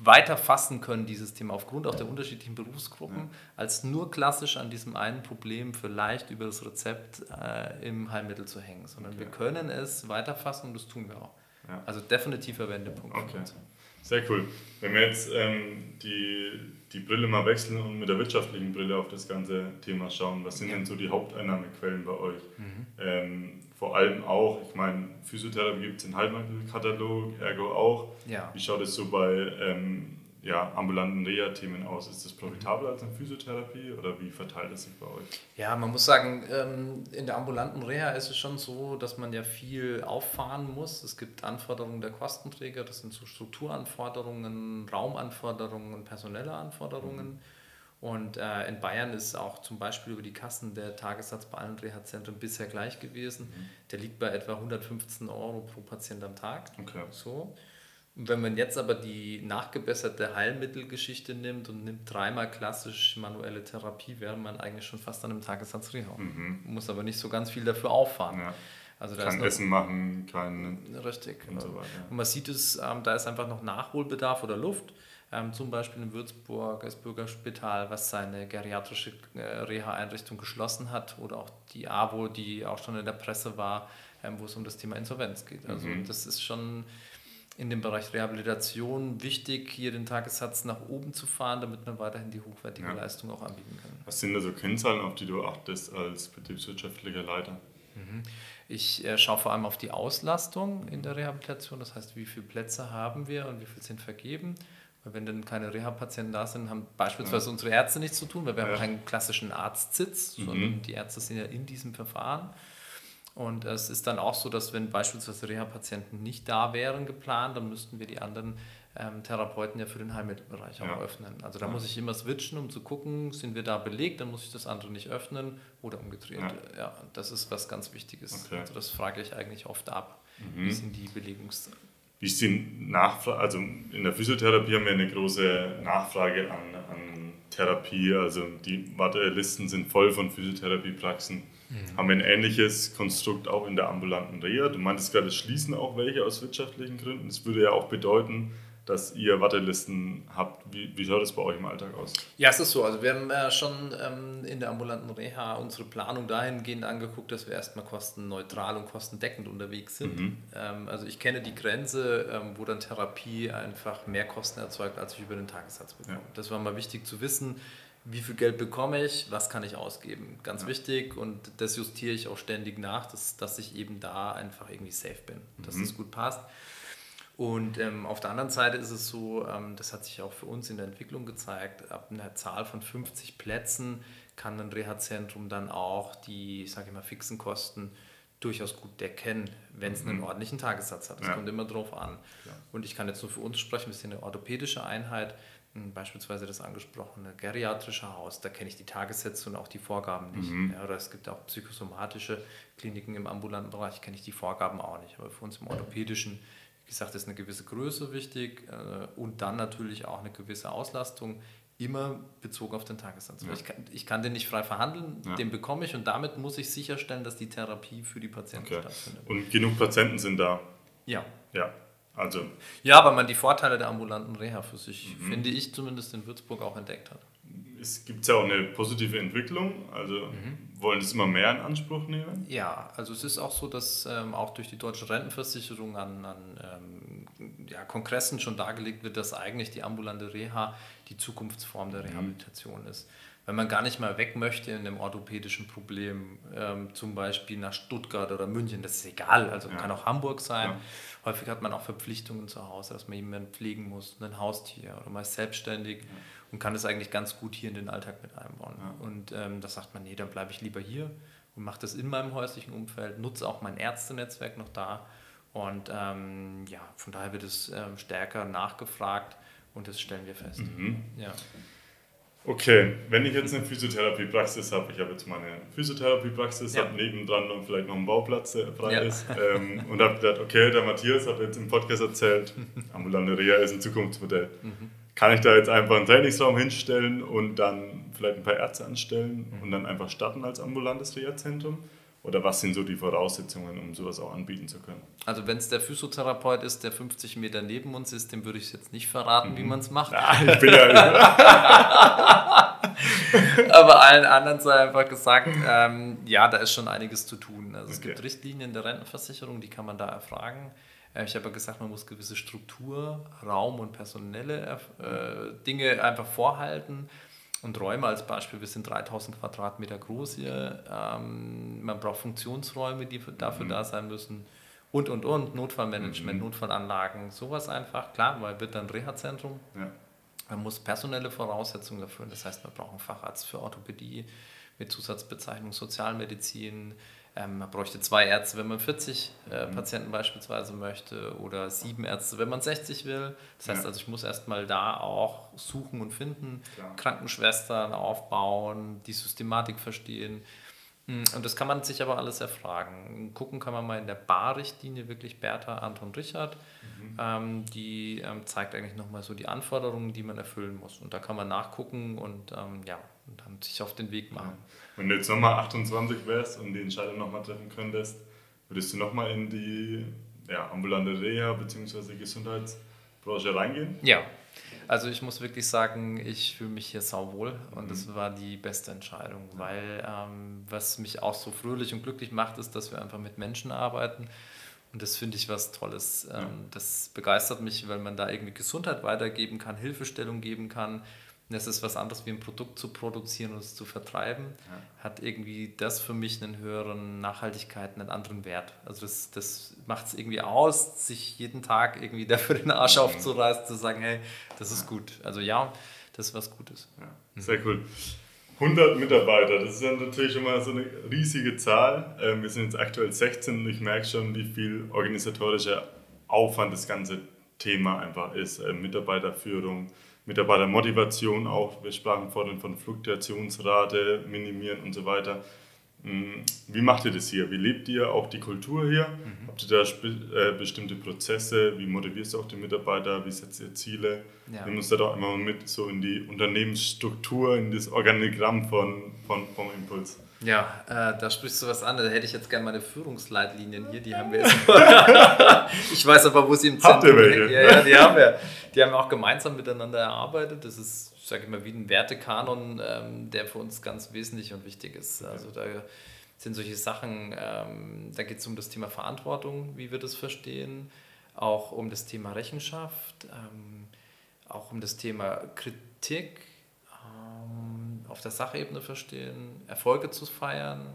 weiter fassen können, dieses Thema, aufgrund auch der unterschiedlichen Berufsgruppen, als nur klassisch an diesem einen Problem vielleicht über das Rezept äh, im Heilmittel zu hängen, sondern wir können es weiterfassen und das tun wir auch. Ja. Also definitiver Wendepunkt Okay. Sehr cool. Wenn wir jetzt ähm, die, die Brille mal wechseln und mit der wirtschaftlichen Brille auf das ganze Thema schauen, was sind denn so die Haupteinnahmequellen bei euch? Mhm. Ähm, vor allem auch, ich meine, Physiotherapie gibt es den Heilmittelkatalog, Ergo auch. Ja. Wie schaut es so bei ähm, ja, ambulanten Reha-Themen aus? Ist das profitabler als eine Physiotherapie oder wie verteilt es sich bei euch? Ja, man muss sagen, ähm, in der ambulanten Reha ist es schon so, dass man ja viel auffahren muss. Es gibt Anforderungen der Kostenträger, das sind so Strukturanforderungen, Raumanforderungen, personelle Anforderungen. Und äh, in Bayern ist auch zum Beispiel über die Kassen der Tagessatz bei allen Reha-Zentren bisher gleich gewesen. Der liegt bei etwa 115 Euro pro Patient am Tag. Okay. So. Wenn man jetzt aber die nachgebesserte Heilmittelgeschichte nimmt und nimmt dreimal klassisch manuelle Therapie, wäre man eigentlich schon fast an einem Tagessatz Reha. Muss aber nicht so ganz viel dafür auffahren. Mhm. Ja. Also da Kein Essen machen, kein. Richtig. Und so weiter. Und man sieht es, ähm, da ist einfach noch Nachholbedarf oder Luft. Ähm, zum Beispiel in Würzburg das Bürgerspital, was seine geriatrische äh, Reha-Einrichtung geschlossen hat, oder auch die AWO, die auch schon in der Presse war, ähm, wo es um das Thema Insolvenz geht. Also Mhm. das ist schon in dem Bereich Rehabilitation wichtig, hier den Tagessatz nach oben zu fahren, damit man weiterhin die hochwertige Ja. Leistung auch anbieten kann. Was sind da so Kennzahlen, auf die du achtest als betriebswirtschaftlicher Leiter? Ich äh, schaue vor allem auf die Auslastung in der Rehabilitation, das heißt, wie viele Plätze haben wir und wie viele sind vergeben. Weil wenn dann keine Reha-Patienten da sind, haben beispielsweise unsere Ärzte nichts zu tun, weil wir Ja. haben keinen klassischen Arztsitz, sondern die Ärzte sind ja in diesem Verfahren. Und es ist dann auch so, dass wenn beispielsweise Reha-Patienten nicht da wären geplant, dann müssten wir die anderen ähm, Therapeuten ja für den Heilmittelbereich auch Ja. öffnen. Also da muss ich immer switchen, um zu gucken, sind wir da belegt, dann muss ich das andere nicht öffnen oder umgedreht. Ja. Ja, das ist was ganz Wichtiges. Okay. Also das frage ich eigentlich oft ab. Wie sind die Belegungs... Wie ist die Nachfrage? Also in der Physiotherapie haben wir eine große Nachfrage an, an Therapie. Also die Wartelisten sind voll von Physiotherapiepraxen. Haben wir ein ähnliches Konstrukt auch in der ambulanten Reha? Du meintest gerade, es schließen auch welche aus wirtschaftlichen Gründen. Das würde ja auch bedeuten, dass ihr Wartelisten habt. Wie, wie schaut es bei euch im Alltag aus? Ja, es ist so. Also wir haben äh, schon ähm, in der ambulanten Reha unsere Planung dahingehend angeguckt, dass wir erstmal kostenneutral und kostendeckend unterwegs sind. Ähm, also ich kenne die Grenze, ähm, wo dann Therapie einfach mehr Kosten erzeugt, als ich über den Tagessatz bekomme. Ja. Das war mal wichtig zu wissen. Wie viel Geld bekomme ich? Was kann ich ausgeben? Ganz wichtig und das justiere ich auch ständig nach, dass, dass ich eben da einfach irgendwie safe bin, dass das gut passt. Und ähm, auf der anderen Seite ist es so, ähm, das hat sich auch für uns in der Entwicklung gezeigt, ab einer Zahl von 50 Plätzen kann ein Reha-Zentrum dann auch die, sage ich mal, fixen Kosten durchaus gut decken, wenn es einen ordentlichen Tagessatz hat. Das Ja. kommt immer drauf an. Und ich kann jetzt nur für uns sprechen, wir sind eine orthopädische Einheit, beispielsweise das angesprochene geriatrische Haus, da kenne ich die Tagessätze und auch die Vorgaben nicht. Ja, oder es gibt auch psychosomatische Kliniken im ambulanten Bereich, kenne ich die Vorgaben auch nicht. Aber für uns im orthopädischen, wie gesagt, ist eine gewisse Größe wichtig äh, und dann natürlich auch eine gewisse Auslastung, immer bezogen auf den Tagessatz. Weil Ich, kann, ich kann den nicht frei verhandeln, Ja. den bekomme ich und damit muss ich sicherstellen, dass die Therapie für die Patienten Okay. stattfindet. Und genug Patienten sind da. Ja. Ja, also Ja, weil man die Vorteile der ambulanten Reha für sich, Mhm. finde ich zumindest in Würzburg auch entdeckt hat. es gibt ja auch eine positive Entwicklung. Also wollen es immer mehr in Anspruch nehmen. Ja, also es ist auch so, dass ähm, auch durch die deutsche Rentenversicherung an, an ähm, ja, Kongressen schon dargelegt wird, dass eigentlich die ambulante Reha die Zukunftsform der Rehabilitation ist. Wenn man gar nicht mal weg möchte in einem orthopädischen Problem, ähm, zum Beispiel nach Stuttgart oder München, das ist egal, also Ja. kann auch Hamburg sein. Ja. Häufig hat man auch Verpflichtungen zu Hause, dass man jemanden pflegen muss, ein Haustier oder mal ist selbstständig und kann das eigentlich ganz gut hier in den Alltag mit einbauen. Und ähm, da sagt man, nee, dann bleibe ich lieber hier und mache das in meinem häuslichen Umfeld, nutze auch mein Ärztenetzwerk noch da. Und ähm, ja, von daher wird es ähm, stärker nachgefragt. Und das stellen wir fest. Mhm. Ja. Okay, wenn ich jetzt eine Physiotherapiepraxis habe, ich habe jetzt meine Physiotherapiepraxis, Ja. habe nebendran noch vielleicht noch einen Bauplatz, der frei Ja. ist ähm, und habe gedacht, okay, der Matthias hat jetzt im Podcast erzählt, ambulante Reha ist ein Zukunftsmodell. Mhm. Kann ich da jetzt einfach einen Trainingsraum hinstellen und dann vielleicht ein paar Ärzte anstellen Mhm. und dann einfach starten als ambulantes Reha-Zentrum? Oder was sind so die Voraussetzungen, um sowas auch anbieten zu können? Also wenn es der Physiotherapeut ist, der 50 Meter neben uns ist, dem würde ich jetzt nicht verraten, wie man es macht. Ah, ich bin ja. Aber allen anderen sei einfach gesagt, ähm, ja, da ist schon einiges zu tun. Also es Okay. gibt Richtlinien der Rentenversicherung, die kann man da erfragen. Äh, Ich habe ja gesagt, man muss gewisse Struktur, Raum und personelle äh, Dinge einfach vorhalten. Und Räume als Beispiel, wir sind 3000 Quadratmeter groß hier. Ähm, man braucht Funktionsräume, die für- dafür da sein müssen. Und, und, und. Notfallmanagement, Notfallanlagen, sowas einfach. Klar, weil wird dann Reha-Zentrum. ja. Man muss personelle Voraussetzungen erfüllen. Das heißt, man braucht einen Facharzt für Orthopädie mit Zusatzbezeichnung Sozialmedizin. Ähm, man bräuchte zwei Ärzte, wenn man 40 äh, Patienten beispielsweise möchte oder sieben Ärzte, wenn man 60 will. Das heißt Ja. also, ich muss erstmal da auch suchen und finden, Klar. Krankenschwestern aufbauen, die Systematik verstehen. Mm, Und das kann man sich aber alles erfragen. Gucken kann man mal in der Barrichtlinie wirklich Bertha, Anton, Richard. Ähm, die ähm, zeigt eigentlich nochmal so die Anforderungen, die man erfüllen muss. Und da kann man nachgucken und ähm, ja, und dann sich auf den Weg machen. Wenn du jetzt nochmal 28 wärst und die Entscheidung nochmal treffen könntest, würdest du nochmal in die ja, ambulante Reha bzw. Gesundheitsbranche reingehen? Ja, also ich muss wirklich sagen, ich fühle mich hier sauwohl und das war die beste Entscheidung, weil ähm, was mich auch so fröhlich und glücklich macht, ist, dass wir einfach mit Menschen arbeiten. Und das finde ich was Tolles. Ähm, Das begeistert mich, weil man da irgendwie Gesundheit weitergeben kann, Hilfestellung geben kann. Und das ist was anderes wie ein Produkt zu produzieren und es zu vertreiben. Hat irgendwie das für mich einen höheren Nachhaltigkeit, einen anderen Wert. Also das, das macht es irgendwie aus, sich jeden Tag irgendwie dafür den Arsch aufzureißen, zu sagen, hey, das ist gut. Also ja, das ist was Gutes. Ja, sehr cool. 100 Mitarbeiter, das ist ja natürlich schon mal so eine riesige Zahl. Ähm, Wir sind jetzt aktuell 16 und ich merke schon, wie viel organisatorischer Aufwand das ganze Thema einfach ist. Ähm, Mitarbeiterführung, Mitarbeitermotivation auch. Wir sprachen vorhin von Fluktuationsrate, minimieren und so weiter. Mm, Wie macht ihr das hier? Wie lebt ihr auch die Kultur hier? Habt ihr da äh, bestimmte Prozesse? Wie motivierst du auch die Mitarbeiter? Wie setzt ihr Ziele? Ja. Nimm uns da doch immer mit so in die Unternehmensstruktur, in das Organigramm von, von, vom Impuls. Ja, äh, da sprichst du was an. Da hätte ich jetzt gerne meine Führungsleitlinien hier. Die haben wir jetzt. ich weiß aber, wo sie im Habt ihr Zentrum welche? Ja, ja, die haben wir. Die haben wir auch gemeinsam miteinander erarbeitet. Das ist, sage ich mal, wie ein Wertekanon, ähm, der für uns ganz wesentlich und wichtig ist. Also da sind solche Sachen, ähm, da geht es um das Thema Verantwortung, wie wir das verstehen, auch um das Thema Rechenschaft, ähm, auch um das Thema Kritik ähm, auf der Sachebene verstehen, Erfolge zu feiern.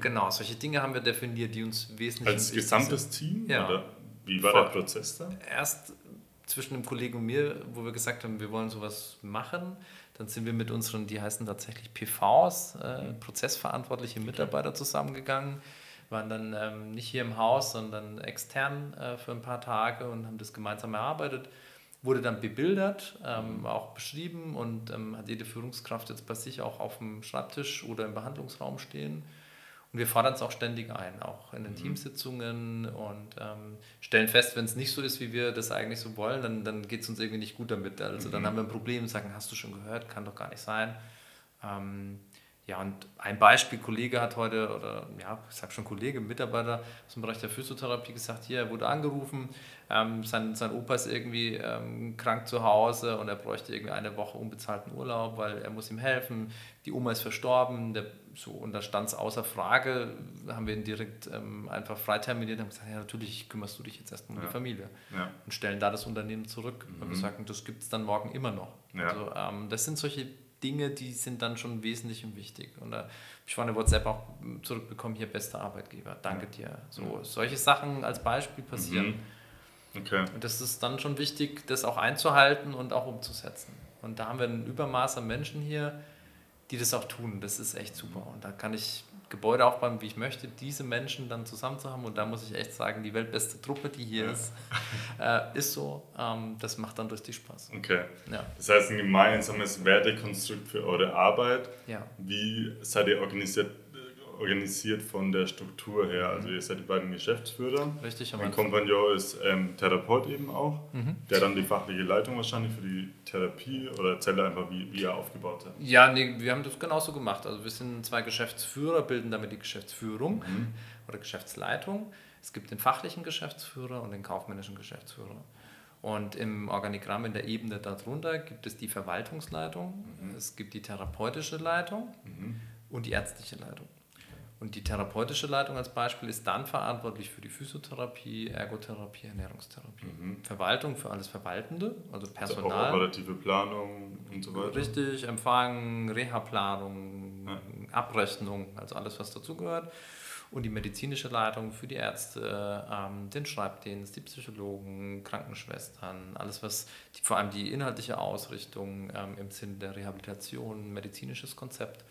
Genau, solche Dinge haben wir definiert, die uns wesentlich Mhm. Als gesamtes Team? Ja. Oder wie war Voll. der Prozess da? sind. Erst zwischen dem Kollegen und mir, wo wir gesagt haben, wir wollen sowas machen. Dann sind wir mit unseren, die heißen tatsächlich PVs, äh, prozessverantwortliche Mitarbeiter zusammengegangen, waren dann ähm, nicht hier im Haus, sondern extern äh, für ein paar Tage und haben das gemeinsam erarbeitet. Wurde dann bebildert, ähm, auch beschrieben und ähm, hat jede Führungskraft jetzt bei sich auch auf dem Schreibtisch oder im Behandlungsraum stehen. Und wir fordern es auch ständig ein, auch in den Teamsitzungen und ähm, stellen fest, wenn es nicht so ist, wie wir das eigentlich so wollen, dann, dann geht es uns irgendwie nicht gut damit. Also dann haben wir ein Problem und sagen, hast du schon gehört, kann doch gar nicht sein. Ähm, ja, und ein Beispiel, Kollege hat heute, oder ja, ich sag schon Kollege, Mitarbeiter aus dem Bereich der Physiotherapie gesagt, hier, er wurde angerufen, ähm, sein, sein Opa ist irgendwie ähm, krank zu Hause und er bräuchte irgendwie eine Woche unbezahlten Urlaub, weil er muss ihm helfen, die Oma ist verstorben, der, so, und da stand es außer Frage, haben wir ihn direkt ähm, einfach freiterminiert und haben gesagt, ja natürlich kümmerst du dich jetzt erstmal um Ja. die Familie Ja. und stellen da das Unternehmen zurück, weil wir sagen, das gibt es dann morgen immer noch. Ja. Also, ähm, das sind solche Dinge, die sind dann schon wesentlich und wichtig. Und da habe ich vorhin eine WhatsApp auch zurückbekommen, hier bester Arbeitgeber, danke dir. So, solche Sachen als Beispiel passieren. Mhm. Okay. Und das ist dann schon wichtig, das auch einzuhalten und auch umzusetzen. Und da haben wir ein Übermaß an Menschen hier, die das auch tun. Das ist echt super. Und da kann ich Gebäude aufbauen, wie ich möchte, diese Menschen dann zusammen zu haben. Und da muss ich echt sagen, die weltbeste Truppe, die hier ja. ist, äh, ist so. Ähm, das macht dann richtig Spaß. Okay. Ja. Das heißt, ein gemeinsames Wertekonstrukt für eure Arbeit. Ja. Wie seid ihr organisiert? Organisiert von der Struktur her. Also ihr seid die beiden Geschäftsführer. Richtig. Mein Kompagnon ist ähm, Therapeut eben auch, mhm. der dann die fachliche Leitung wahrscheinlich für die Therapie oder erzählt einfach, wie, wie er aufgebaut hat. Ja, nee, wir haben das genauso gemacht. Also wir sind zwei Geschäftsführer, bilden damit die Geschäftsführung mhm. oder Geschäftsleitung. Es gibt den fachlichen Geschäftsführer und den kaufmännischen Geschäftsführer. Und im Organigramm in der Ebene darunter gibt es die Verwaltungsleitung, mhm. es gibt die therapeutische Leitung mhm. und die ärztliche Leitung. Und die therapeutische Leitung als Beispiel ist dann verantwortlich für die Physiotherapie, Ergotherapie, Ernährungstherapie. Mhm. Verwaltung für alles Verwaltende, also Personal. Also operative Planung und so weiter. Richtig, Empfang, Reha-Planung, ja. Abrechnung, also alles, was dazugehört. Und die medizinische Leitung für die Ärzte, ähm, den Schreibdienst, die Psychologen, Krankenschwestern, alles, was die, vor allem die inhaltliche Ausrichtung ähm, im Sinne der Rehabilitation, medizinisches Konzept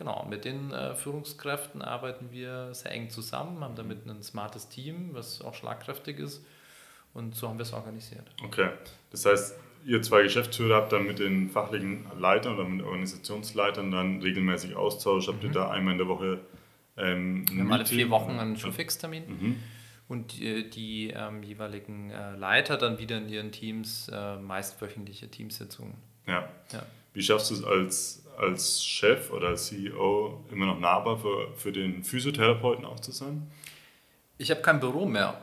Genau, mit den äh, Führungskräften arbeiten wir sehr eng zusammen, haben damit ein smartes Team, was auch schlagkräftig ist. Und so haben wir es organisiert. Okay, das heißt, ihr zwei Geschäftsführer habt dann mit den fachlichen Leitern oder mit Organisationsleitern dann regelmäßig Austausch. Habt ihr mhm. da einmal in der Woche ähm, Wir haben alle vier Wochen einen Schulfix-Termin. Mhm. Und die, die ähm, jeweiligen äh, Leiter dann wieder in ihren Teams äh, meist wöchentliche Teamsitzungen. Ja. ja. Wie schaffst du es als als Chef oder als CEO immer noch nahbar für, für den Physiotherapeuten auch zu sein? Ich habe kein Büro mehr.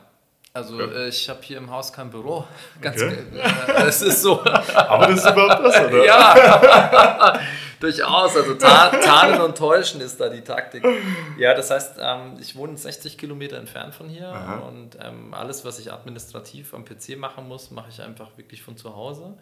Also ja. Äh, ich habe hier im Haus kein Büro. Ganz okay. äh, es ist so. Aber das ist überhaupt das, oder? ja, durchaus. Also tarnen und täuschen ist da die Taktik. Ja, das heißt, ähm, ich wohne 60 Kilometer entfernt von hier Aha. und ähm, alles, was ich administrativ am PC machen muss, mache ich einfach wirklich von zu Hause.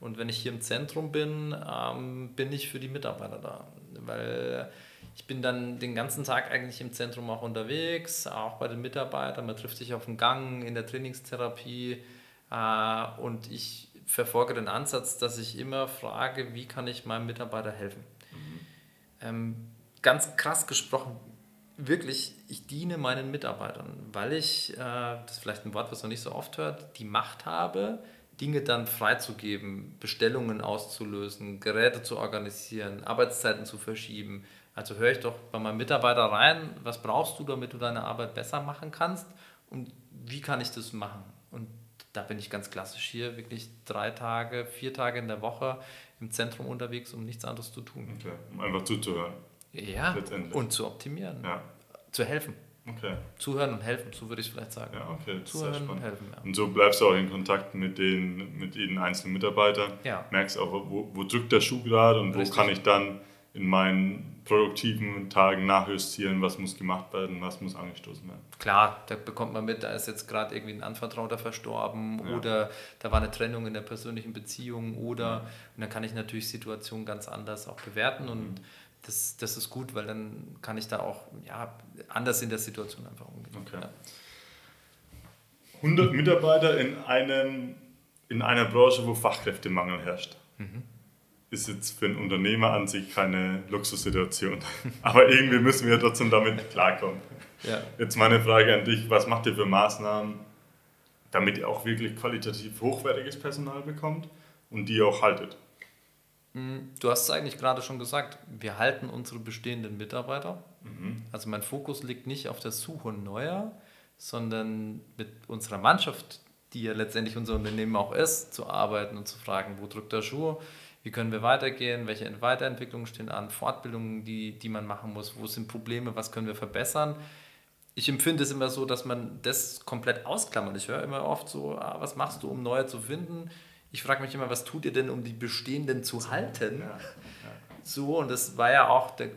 Und wenn ich hier im Zentrum bin, ähm, bin ich für die Mitarbeiter da. Weil ich bin dann den ganzen Tag eigentlich im Zentrum auch unterwegs, auch bei den Mitarbeitern. Man trifft sich auf dem Gang in der Trainingstherapie. Äh, und ich verfolge den Ansatz, dass ich immer frage, wie kann ich meinem Mitarbeiter helfen. Mhm. Ähm, ganz krass gesprochen, wirklich, ich diene meinen Mitarbeitern, weil ich, äh, das ist vielleicht ein Wort, was man nicht so oft hört, die Macht habe, Dinge dann freizugeben, Bestellungen auszulösen, Geräte zu organisieren, Arbeitszeiten zu verschieben. Also höre ich doch bei meinem Mitarbeiter rein, was brauchst du, damit du deine Arbeit besser machen kannst und wie kann ich das machen? Und da bin ich ganz klassisch hier, wirklich drei Tage, vier Tage in der Woche im Zentrum unterwegs, um nichts anderes zu tun. Okay, um einfach zuzuhören. Ja, und zu optimieren, ja. zu helfen. Okay. Zuhören und helfen, so würde ich es vielleicht sagen. Ja, okay. Zuhören und helfen, ja. Und so bleibst du auch in Kontakt mit den, mit den einzelnen Mitarbeitern. Ja. Merkst auch, wo, wo drückt der Schuh gerade und Richtig. wo kann ich dann in meinen produktiven Tagen nachjustieren, was muss gemacht werden, was muss angestoßen werden. Klar, da bekommt man mit, da ist jetzt gerade irgendwie ein Anvertrauter verstorben ja. oder da war eine Trennung in der persönlichen Beziehung oder ja. und dann kann ich natürlich Situationen ganz anders auch bewerten und mhm das, das ist gut, weil dann kann ich da auch ja, anders in der Situation einfach umgehen. Okay. Ja. 100 Mitarbeiter in, einem, in einer Branche, wo Fachkräftemangel herrscht. Mhm. Ist jetzt für einen Unternehmer an sich keine Luxussituation. Aber irgendwie müssen wir trotzdem damit klarkommen. Ja. Jetzt meine Frage an dich: Was macht ihr für Maßnahmen, damit ihr auch wirklich qualitativ hochwertiges Personal bekommt und die auch haltet? Mm, du hast es eigentlich gerade schon gesagt, wir halten unsere bestehenden Mitarbeiter. Mhm. Also mein Fokus liegt nicht auf der Suche neuer, sondern mit unserer Mannschaft, die ja letztendlich unser Unternehmen auch ist, zu arbeiten und zu fragen, wo drückt der Schuh, wie können wir weitergehen, welche Weiterentwicklungen stehen an, Fortbildungen, die, die man machen muss, wo sind Probleme, was können wir verbessern. Ich empfinde es immer so, dass man das komplett ausklammert. Ich höre immer oft so, ah, was machst du, um neue zu finden? Ich frage mich immer, was tut ihr denn, um die bestehenden zu halten? Ja, ja. So, und das war ja auch der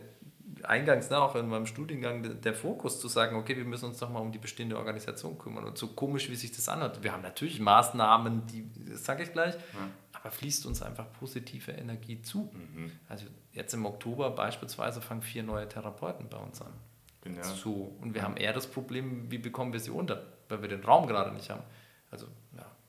eingangs ne, auch in meinem Studiengang der, der, Fokus zu sagen, okay, wir müssen uns doch mal um die bestehende Organisation kümmern. Und so komisch, wie sich das anhört. Wir haben natürlich Maßnahmen, die, das sage ich gleich, ja. aber fließt uns einfach positive Energie zu. Mhm. Also jetzt im Oktober beispielsweise fangen vier neue Therapeuten bei uns an. Ja. So, und wir haben eher das Problem, wie bekommen wir sie unter, weil wir den Raum gerade nicht haben. Also,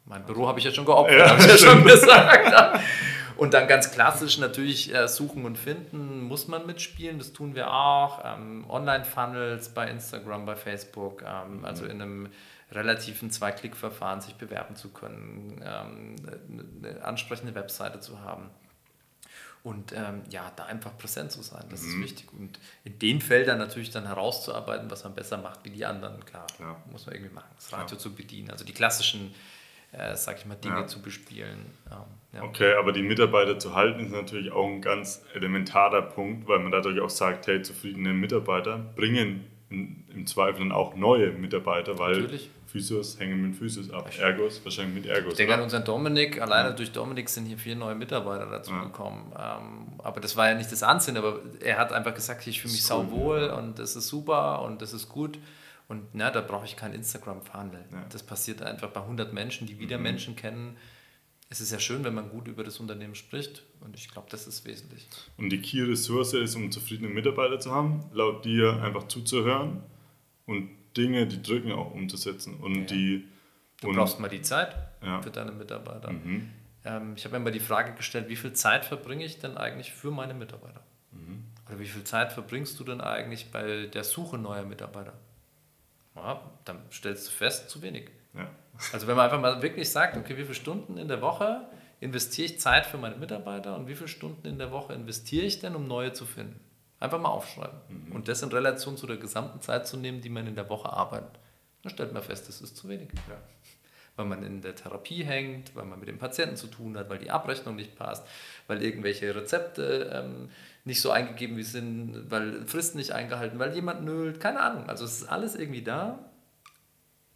mein Büro habe ich ja schon geopfert, ja, habe ich ja schon gesagt. Und dann ganz klassisch natürlich äh, suchen und finden, muss man mitspielen, das tun wir auch. Ähm, Online-Funnels bei Instagram, bei Facebook, ähm, also in einem relativen Zwei-Klick-Verfahren sich bewerben zu können, ähm, eine ansprechende Webseite zu haben. Und ähm, ja, da einfach präsent zu sein, das mhm. ist wichtig. Und in den Feldern natürlich dann herauszuarbeiten, was man besser macht wie die anderen, klar, klar. muss man irgendwie machen. Das Radio ja. zu bedienen, also die klassischen, äh, sag ich mal, Dinge ja. zu bespielen. Ja. Okay, aber die Mitarbeiter zu halten ist natürlich auch ein ganz elementarer Punkt, weil man dadurch auch sagt, hey, zufriedene Mitarbeiter bringen im Zweifel dann auch neue Mitarbeiter, weil Natürlich. Physios hängen mit Physios ab. Ergos wahrscheinlich mit Ergos. Ich denke an unseren Dominik. Alleine ja. durch Dominik sind hier vier neue Mitarbeiter dazu ja. gekommen. Ähm, aber das war ja nicht das Ansinnen, aber er hat einfach gesagt, ich fühle mich cool, sauwohl ja. und das ist super und das ist gut. Und na, da brauche ich kein Instagram-Funnel. Das passiert einfach bei 100 Menschen, die wieder mhm. Menschen kennen. Es ist ja schön, wenn man gut über das Unternehmen spricht und ich glaube, das ist wesentlich. Und die Key-Ressource ist, um zufriedene Mitarbeiter zu haben, laut dir einfach zuzuhören und Dinge, die drücken auch umzusetzen. Und ja. die, du brauchst mal die Zeit ja. für deine Mitarbeiter. Mhm. Ähm, ich habe mir mal die Frage gestellt, wie viel Zeit verbringe ich denn eigentlich für meine Mitarbeiter? Mhm. Oder wie viel Zeit verbringst du denn eigentlich bei der Suche neuer Mitarbeiter? Ja, dann stellst du fest, zu wenig. Ja. Also wenn man einfach mal wirklich sagt, okay, wie viele Stunden in der Woche investiere ich Zeit für meine Mitarbeiter und wie viele Stunden in der Woche investiere ich denn, um neue zu finden? Einfach mal aufschreiben. Mhm. Und das in Relation zu der gesamten Zeit zu nehmen, die man in der Woche arbeitet. Dann stellt man fest, das ist zu wenig. Ja. Weil man in der Therapie hängt, weil man mit dem Patienten zu tun hat, weil die Abrechnung nicht passt, weil irgendwelche Rezepte ähm, nicht so eingegeben wie sind, weil Fristen nicht eingehalten, weil jemand nölt, keine Ahnung. Also es ist alles irgendwie da,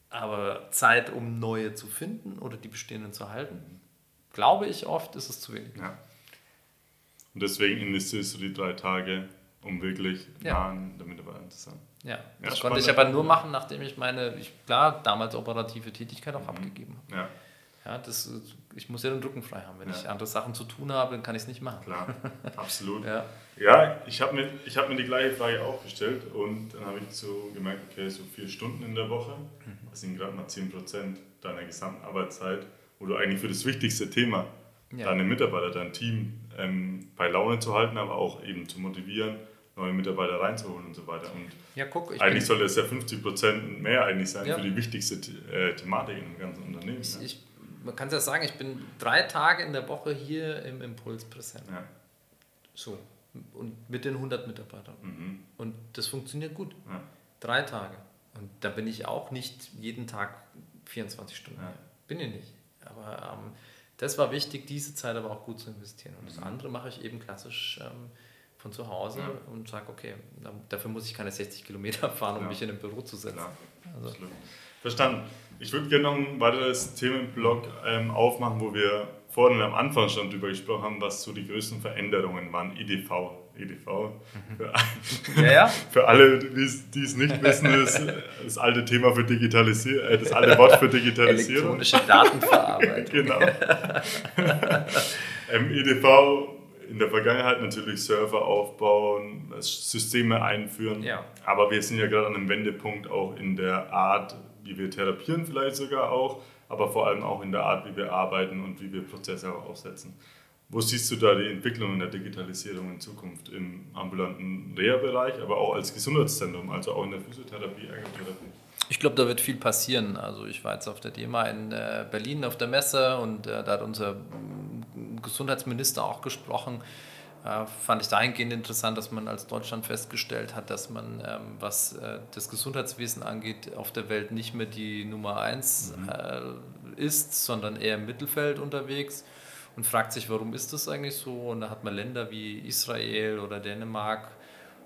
aber Zeit, um neue zu finden oder die bestehenden zu halten, glaube ich oft, ist es zu wenig. Ja. Und deswegen investierst du die drei Tage um wirklich ja. nah an der Mitarbeiterin zu sein. Ja, das konnte ich aber nur machen, nachdem ich meine, ich, klar, damals operative Tätigkeit auch mhm. abgegeben habe. Ja. Ja, das, ich muss ja den Rücken frei haben. Wenn ja. ich andere Sachen zu tun habe, dann kann ich es nicht machen. Klar, absolut. ja. ja, ich habe mir, hab mir die gleiche Frage auch gestellt und dann habe ich so gemerkt, okay, so vier Stunden in der Woche, mhm. das sind gerade mal 10% deiner gesamten Arbeitszeit, wo du eigentlich für das wichtigste Thema, ja. deine Mitarbeiter, dein Team ähm, bei Laune zu halten, aber auch eben zu motivieren, neue Mitarbeiter reinzuholen und so weiter. Und ja, guck, eigentlich sollte es ja 50 Prozent mehr eigentlich sein ja. für die wichtigste äh, Thematik in dem ganzen Unternehmen. Ich, ja. ich, man kann es ja sagen, ich bin drei Tage in der Woche hier im Impuls präsent. Ja. So. Und mit den 100 Mitarbeitern. Mhm. Und das funktioniert gut. Drei Tage. Und da bin ich auch nicht jeden Tag 24 Stunden. Bin ich nicht. Aber ähm, das war wichtig, diese Zeit aber auch gut zu investieren. Und das mhm. andere mache ich eben klassisch. Ähm, von zu Hause ja. und sage, okay, dafür muss ich keine 60 Kilometer fahren, um ja. mich in ein Büro zu setzen. Also. Verstanden. Ich würde gerne noch ein weiteres Themenblock ähm, aufmachen, wo wir vorhin am Anfang schon drüber gesprochen haben, was so die größten Veränderungen waren. EDV. EDV. Mhm. Für, ja, ja. für alle, die es nicht wissen, ist das alte Thema für Digitalisierung, äh, das alte Wort für Digitalisierung. Elektronische Datenverarbeitung. genau. ähm, EDV in der Vergangenheit natürlich Server aufbauen, Systeme einführen. Ja. Aber wir sind ja gerade an einem Wendepunkt auch in der Art, wie wir therapieren vielleicht sogar auch, aber vor allem auch in der Art, wie wir arbeiten und wie wir Prozesse auch aufsetzen. Wo siehst du da die Entwicklung in der Digitalisierung in Zukunft im ambulanten Reha-Bereich, aber auch als Gesundheitszentrum, also auch in der Physiotherapie, Ergotherapie? Ich glaube, da wird viel passieren. Also ich war jetzt auf der DEMA in äh, Berlin auf der Messe und äh, da hat unser Gesundheitsminister auch gesprochen. Äh, fand ich dahingehend interessant, dass man als Deutschland festgestellt hat, dass man, ähm, was äh, das Gesundheitswesen angeht, auf der Welt nicht mehr die Nummer eins mhm. äh, ist, sondern eher im Mittelfeld unterwegs und fragt sich, warum ist das eigentlich so? Und da hat man Länder wie Israel oder Dänemark,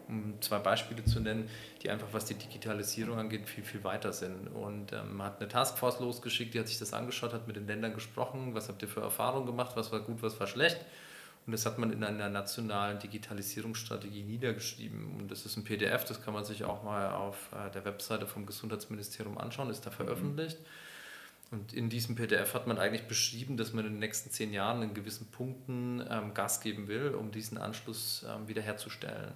um zwei Beispiele zu nennen, die einfach, was die Digitalisierung angeht, viel, viel weiter sind. Und ähm, man hat eine Taskforce losgeschickt, die hat sich das angeschaut, hat mit den Ländern gesprochen, was habt ihr für Erfahrungen gemacht, was war gut, was war schlecht. Und das hat man in einer nationalen Digitalisierungsstrategie niedergeschrieben. Und das ist ein PDF, das kann man sich auch mal auf äh, der Webseite vom Gesundheitsministerium anschauen, ist da veröffentlicht. Und in diesem PDF hat man eigentlich beschrieben, dass man in den nächsten zehn Jahren in gewissen Punkten ähm, Gas geben will, um diesen Anschluss ähm, wiederherzustellen.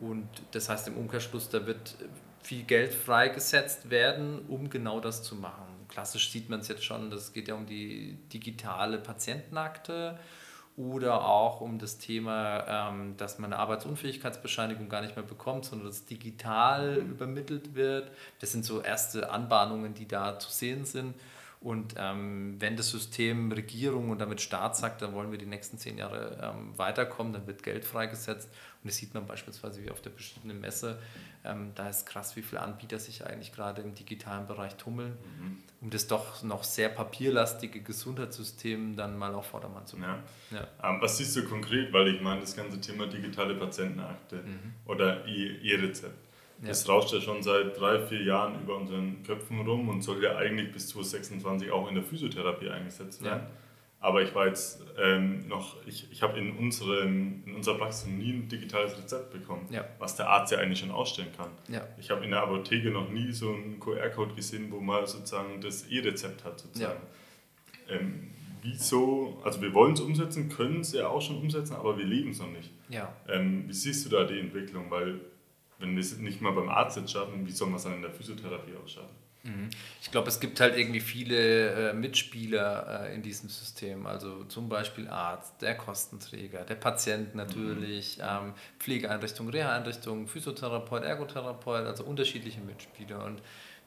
Und das heißt im Umkehrschluss, da wird viel Geld freigesetzt werden, um genau das zu machen. Klassisch sieht man es jetzt schon, das geht ja um die digitale Patientenakte oder auch um das Thema, ähm, dass man eine Arbeitsunfähigkeitsbescheinigung gar nicht mehr bekommt, sondern dass digital mhm. übermittelt wird. Das sind so erste Anbahnungen, die da zu sehen sind. Und ähm, wenn das System Regierung und damit Staat sagt, dann wollen wir die nächsten zehn Jahre ähm, weiterkommen, dann wird Geld freigesetzt. Und das sieht man beispielsweise wie auf der verschiedenen Messe. Ähm, da ist krass, wie viele Anbieter sich eigentlich gerade im digitalen Bereich tummeln, mhm. um das doch noch sehr papierlastige Gesundheitssystem dann mal auf Vordermann zu bringen. Ja. Ja. Ähm, was siehst du konkret? Weil ich meine, das ganze Thema digitale Patientenakte mhm. oder E-Rezept das ja. rauscht ja schon seit drei, vier Jahren über unseren Köpfen rum und soll ja eigentlich bis 2026 auch in der Physiotherapie eingesetzt werden. Ja. Aber ich war jetzt ähm, noch, ich, ich habe in, unserem, in unserer Praxis nie ein digitales Rezept bekommen, ja. was der Arzt ja eigentlich schon ausstellen kann. Ja. Ich habe in der Apotheke noch nie so einen QR-Code gesehen, wo man sozusagen das E-Rezept hat. Sozusagen. Ja. Ähm, wieso, also wir wollen es umsetzen, können es ja auch schon umsetzen, aber wir leben es noch nicht. Ähm, wie siehst du da die Entwicklung? Weil wenn wir es nicht mal beim Arzt jetzt schaffen, wie soll man es dann in der Physiotherapie auch schaffen? Mhm. Ich glaube, es gibt halt irgendwie viele äh, Mitspieler äh, in diesem System. Also zum Beispiel Arzt, der Kostenträger, der Patient natürlich, mhm. ähm, Pflegeeinrichtung, Reha-Einrichtung, Physiotherapeut, Ergotherapeut, also unterschiedliche Mitspieler. Und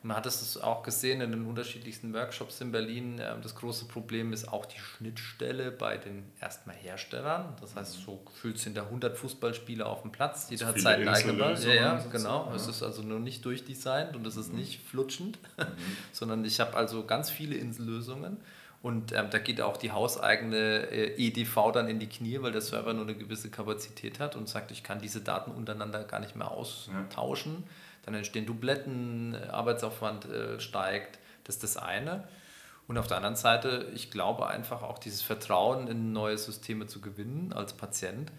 man hat es auch gesehen in den unterschiedlichsten Workshops in Berlin. Ähm, das große Problem ist auch die Schnittstelle bei den erstmal Herstellern. Das heißt, so gefühlt sind da 100 Fußballspieler auf dem Platz. Jeder hat seinen eigenen Ball. Ja, ja, genau. Ja. Es ist also nur nicht durchdesignt und es ist mhm. nicht flutschend, mhm. sondern ich habe also ganz viele Insellösungen. Und ähm, da geht auch die hauseigene äh, EDV dann in die Knie, weil der Server nur eine gewisse Kapazität hat und sagt, ich kann diese Daten untereinander gar nicht mehr austauschen. Ja dann entstehen Dubletten, Arbeitsaufwand äh, steigt. Das ist das eine. Und auf der anderen Seite, ich glaube einfach auch dieses Vertrauen in neue Systeme zu gewinnen als Patient,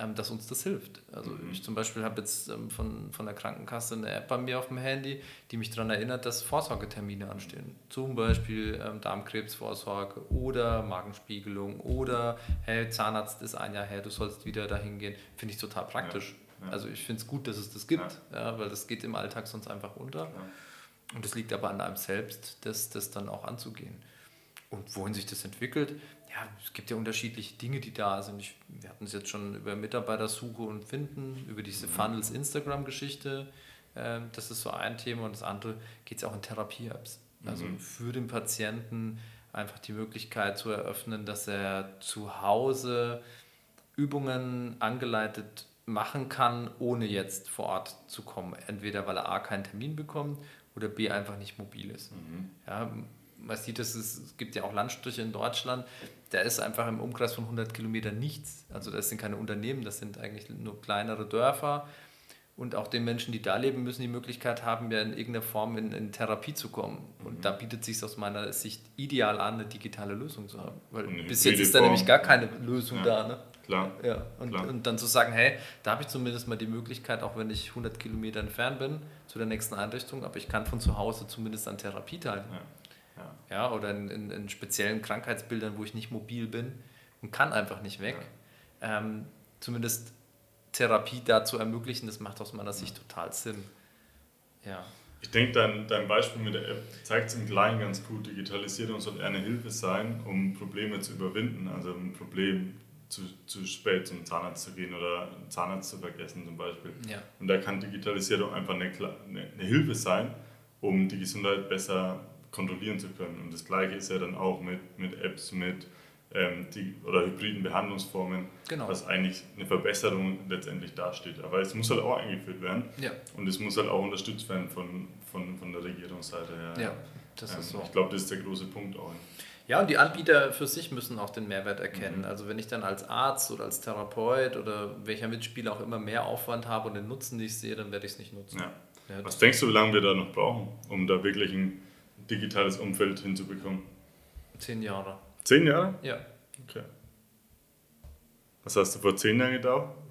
ähm, dass uns das hilft. Also mhm. ich zum Beispiel habe jetzt ähm, von, von der Krankenkasse eine App bei mir auf dem Handy, die mich daran erinnert, dass Vorsorgetermine anstehen. Zum Beispiel ähm, Darmkrebsvorsorge oder Magenspiegelung oder hey, Zahnarzt ist ein Jahr her, du sollst wieder dahin gehen. Finde ich total praktisch. Ja. Also ich finde es gut, dass es das gibt, ja. weil das geht im Alltag sonst einfach unter. Und es liegt aber an einem selbst, das, das dann auch anzugehen. Und wohin sich das entwickelt, ja, es gibt ja unterschiedliche Dinge, die da sind. Ich, wir hatten es jetzt schon über Mitarbeitersuche und Finden, über diese mhm. Funnels Instagram-Geschichte. Äh, das ist so ein Thema. Und das andere geht es auch in Therapie-Apps. Also mhm. für den Patienten einfach die Möglichkeit zu eröffnen, dass er zu Hause Übungen angeleitet machen kann, ohne jetzt vor Ort zu kommen. Entweder weil er A keinen Termin bekommt oder B einfach nicht mobil ist. Mhm. Ja, man sieht, es, es gibt ja auch Landstriche in Deutschland, da ist einfach im Umkreis von 100 Kilometern nichts. Also das sind keine Unternehmen, das sind eigentlich nur kleinere Dörfer. Und auch den Menschen, die da leben, müssen die Möglichkeit haben, ja in irgendeiner Form in, in Therapie zu kommen. Und mhm. da bietet es sich aus meiner Sicht ideal an, eine digitale Lösung zu haben. Weil bis jetzt ist da nämlich gar keine Lösung ja. da. Ne? Klar. Ja, und, Klar. und dann zu sagen, hey, da habe ich zumindest mal die Möglichkeit, auch wenn ich 100 Kilometer entfernt bin, zu der nächsten Einrichtung, aber ich kann von zu Hause zumindest an Therapie teilnehmen. Ja. Ja. ja oder in, in, in, speziellen Krankheitsbildern, wo ich nicht mobil bin und kann einfach nicht weg. Ja. Ähm, zumindest Therapie da zu ermöglichen, das macht aus meiner Sicht total Sinn. Ja. Ich denke, dein, dein Beispiel mit der App zeigt es im Kleinen ganz gut. Digitalisierung soll eher eine Hilfe sein, um Probleme zu überwinden. Also ein Problem zu, zu spät zum Zahnarzt zu gehen oder einen Zahnarzt zu vergessen zum Beispiel. Ja. Und da kann Digitalisierung einfach eine, eine, eine, Hilfe sein, um die Gesundheit besser kontrollieren zu können. Und das Gleiche ist ja dann auch mit, mit Apps, mit ähm, die, oder hybriden Behandlungsformen, genau. was eigentlich eine Verbesserung letztendlich dasteht. Aber es muss halt auch eingeführt werden ja. und es muss halt auch unterstützt werden von, von, von der Regierungsseite her. Ja, das ähm, ist so. Ich glaube, das ist der große Punkt auch. Ja, und die Anbieter für sich müssen auch den Mehrwert erkennen. Mhm. Also wenn ich dann als Arzt oder als Therapeut oder welcher Mitspieler auch immer mehr Aufwand habe und den Nutzen nicht sehe, dann werde ich es nicht nutzen. Ja. Ja, Was denkst du, wie lange wir da noch brauchen, um da wirklich ein digitales Umfeld hinzubekommen? Zehn Jahre. Zehn Jahre? Ja. Okay. Was hast du vor zehn Jahren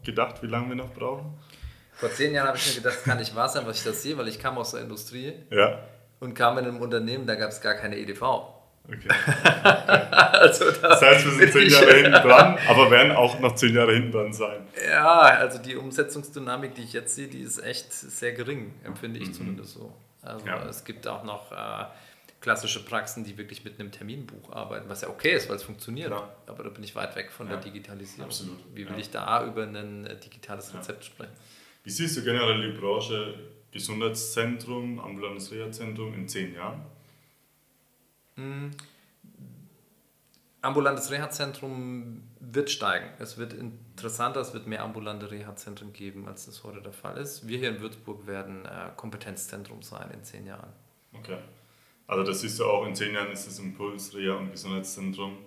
gedacht, wie lange wir noch brauchen? Vor zehn Jahren habe ich mir gedacht, das kann nicht wahr sein, was ich das sehe, weil ich kam aus der Industrie ja. und kam in einem Unternehmen, da gab es gar keine EDV. Okay. also da das heißt, wir sind zehn Jahre hinten dran, aber werden auch noch zehn Jahre hinten dran sein. Ja, also die Umsetzungsdynamik, die ich jetzt sehe, die ist echt sehr gering, empfinde ich mhm. zumindest so. Also ja. es gibt auch noch äh, klassische Praxen, die wirklich mit einem Terminbuch arbeiten, was ja okay ist, weil es funktioniert. Klar. Aber da bin ich weit weg von Ja, der Digitalisierung. absolut, Wie will ja. ich da über ein äh, digitales Rezept sprechen? Wie siehst du generell die Branche Gesundheitszentrum, ambulantes Reha-Zentrum in zehn Jahren? Ambulantes Reha-Zentrum wird steigen. Es wird interessanter, es wird mehr ambulante Reha-Zentren geben, als das heute der Fall ist. Wir hier in Würzburg werden äh, Kompetenzzentrum sein in zehn Jahren. Okay. Also das siehst du auch, in zehn Jahren ist das Impuls, Reha- und Gesundheitszentrum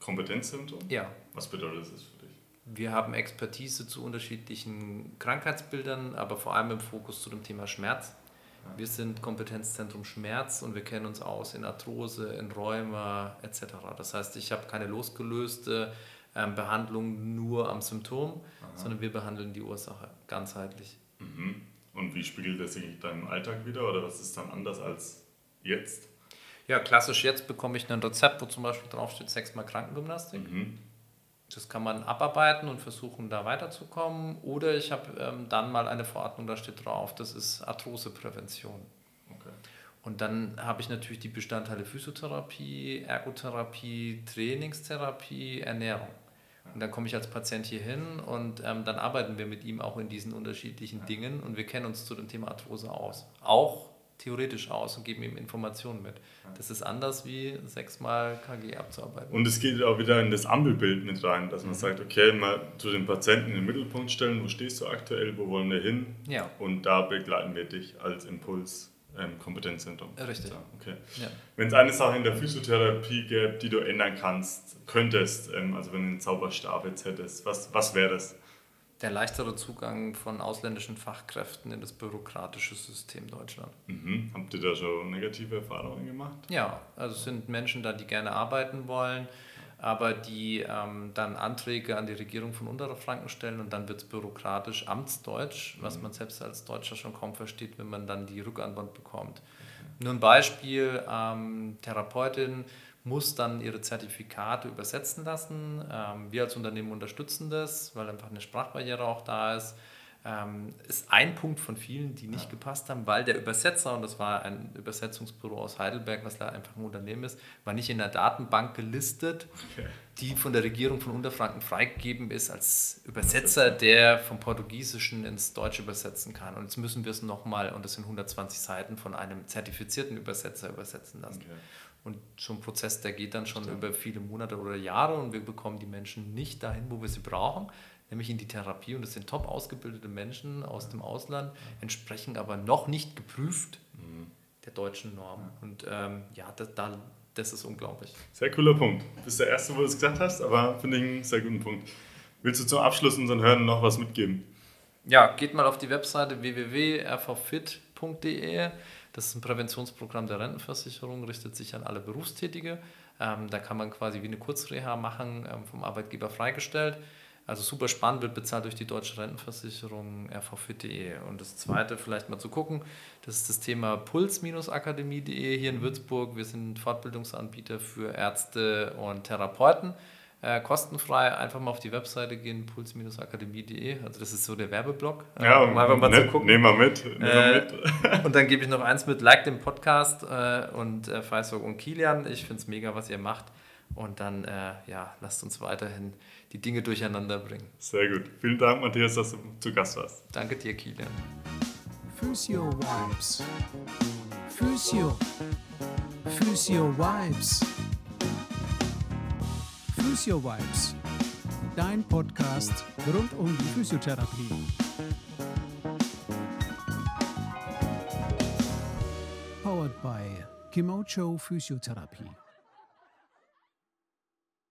Kompetenzzentrum? Ja, Was bedeutet das für dich? wir haben Expertise zu unterschiedlichen Krankheitsbildern, aber vor allem im Fokus zu dem Thema Schmerz. Wir sind Kompetenzzentrum Schmerz und wir kennen uns aus in Arthrose, in Rheuma etc. Das heißt, ich habe keine losgelöste ähm, Behandlung nur am Symptom, sondern wir behandeln die Ursache ganzheitlich. Mhm. Und wie spiegelt das sich in deinem Alltag wieder oder was ist dann anders als jetzt? Ja, klassisch jetzt bekomme ich ein Rezept, wo zum Beispiel draufsteht sechsmal Krankengymnastik. Mhm. Das kann man abarbeiten und versuchen, da weiterzukommen. Oder ich habe ähm, dann mal eine Verordnung, da steht drauf, das ist Arthroseprävention. Okay. Und dann habe ich natürlich die Bestandteile Physiotherapie, Ergotherapie, Trainingstherapie, Ernährung. Und dann komme ich als Patient hier hin und ähm, dann arbeiten wir mit ihm auch in diesen unterschiedlichen Dingen und wir kennen uns zu dem Thema Arthrose aus. Auch theoretisch aus und geben ihm Informationen mit. Das ist anders wie sechsmal KG abzuarbeiten. Und es geht auch wieder in das Ampelbild mit rein, dass Mhm. man sagt, okay, mal zu den Patienten in den Mittelpunkt stellen, wo stehst du aktuell, wo wollen wir hin? Ja. Und da begleiten wir dich als Impuls ähm, Kompetenzzentrum. Richtig. So, okay. Ja. Wenn es eine Sache in der Physiotherapie gäbe, die du ändern kannst, könntest, ähm, also wenn du einen Zauberstab jetzt hättest, was, was wäre das? Der leichtere Zugang von ausländischen Fachkräften in das bürokratische System Deutschland. Mhm. Habt ihr da schon negative Erfahrungen gemacht? Ja, also es sind Menschen da, die gerne arbeiten wollen, aber die ähm, dann Anträge an die Regierung von Unterfranken stellen und dann wird es bürokratisch Amtsdeutsch, was man selbst als Deutscher schon kaum versteht, wenn man dann die Rückantwort bekommt. Nur ein Beispiel, ähm, Therapeutin muss dann ihre Zertifikate übersetzen lassen. Ähm, wir als Unternehmen unterstützen das, weil einfach eine Sprachbarriere auch da ist. Ähm, ist ein Punkt von vielen, die nicht gepasst haben, weil der Übersetzer, und das war ein Übersetzungsbüro aus Heidelberg, was da einfach ein Unternehmen ist, war nicht in der Datenbank gelistet, Okay. die von der Regierung von Unterfranken freigegeben ist als Übersetzer, der vom Portugiesischen ins Deutsche übersetzen kann. Und jetzt müssen wir es nochmal, und das sind 120 Seiten, von einem zertifizierten Übersetzer übersetzen lassen. Okay. Und so ein Prozess, der geht dann schon über viele Monate oder Jahre und wir bekommen die Menschen nicht dahin, wo wir sie brauchen, nämlich in die Therapie. Und das sind top ausgebildete Menschen aus dem Ausland, entsprechen aber noch nicht geprüft der deutschen Norm. Und ähm, ja, das, da, das ist unglaublich. Sehr cooler Punkt. Du bist der Erste, wo du es gesagt hast, aber finde ich einen sehr guten Punkt. Willst du zum Abschluss unseren Hörern noch was mitgeben? Ja, geht mal auf die Webseite www.rvfit.de. Das ist ein Präventionsprogramm der Rentenversicherung, richtet sich an alle Berufstätige. Ähm, da kann man quasi wie eine Kurzreha machen, ähm, vom Arbeitgeber freigestellt. Also super spannend, wird bezahlt durch die deutsche Rentenversicherung rvfit.de. Und das zweite vielleicht mal zu gucken, das ist das Thema puls-akademie.de hier in Würzburg. Wir sind Fortbildungsanbieter für Ärzte und Therapeuten. Äh, kostenfrei einfach mal auf die Webseite gehen, puls-akademie.de. Also das ist so der Werbeblock. äh, um einfach mal zu ne- gucken. nehmen wir mit. Nehmen wir Äh, mit. und dann gebe ich noch eins mit, like den Podcast äh, und äh, Faisok und Kilian. Ich finde es mega, was ihr macht. Und dann, äh, ja, lasst uns weiterhin die Dinge durcheinander bringen. Sehr gut. Vielen Dank, Matthias, dass du zu Gast warst. Danke dir, Kilian. Physio Vibes. Physio. Physio Vibes. Physio Vibes. Dein Podcast rund um die Physiotherapie. Powered by Kimocho Physiotherapie.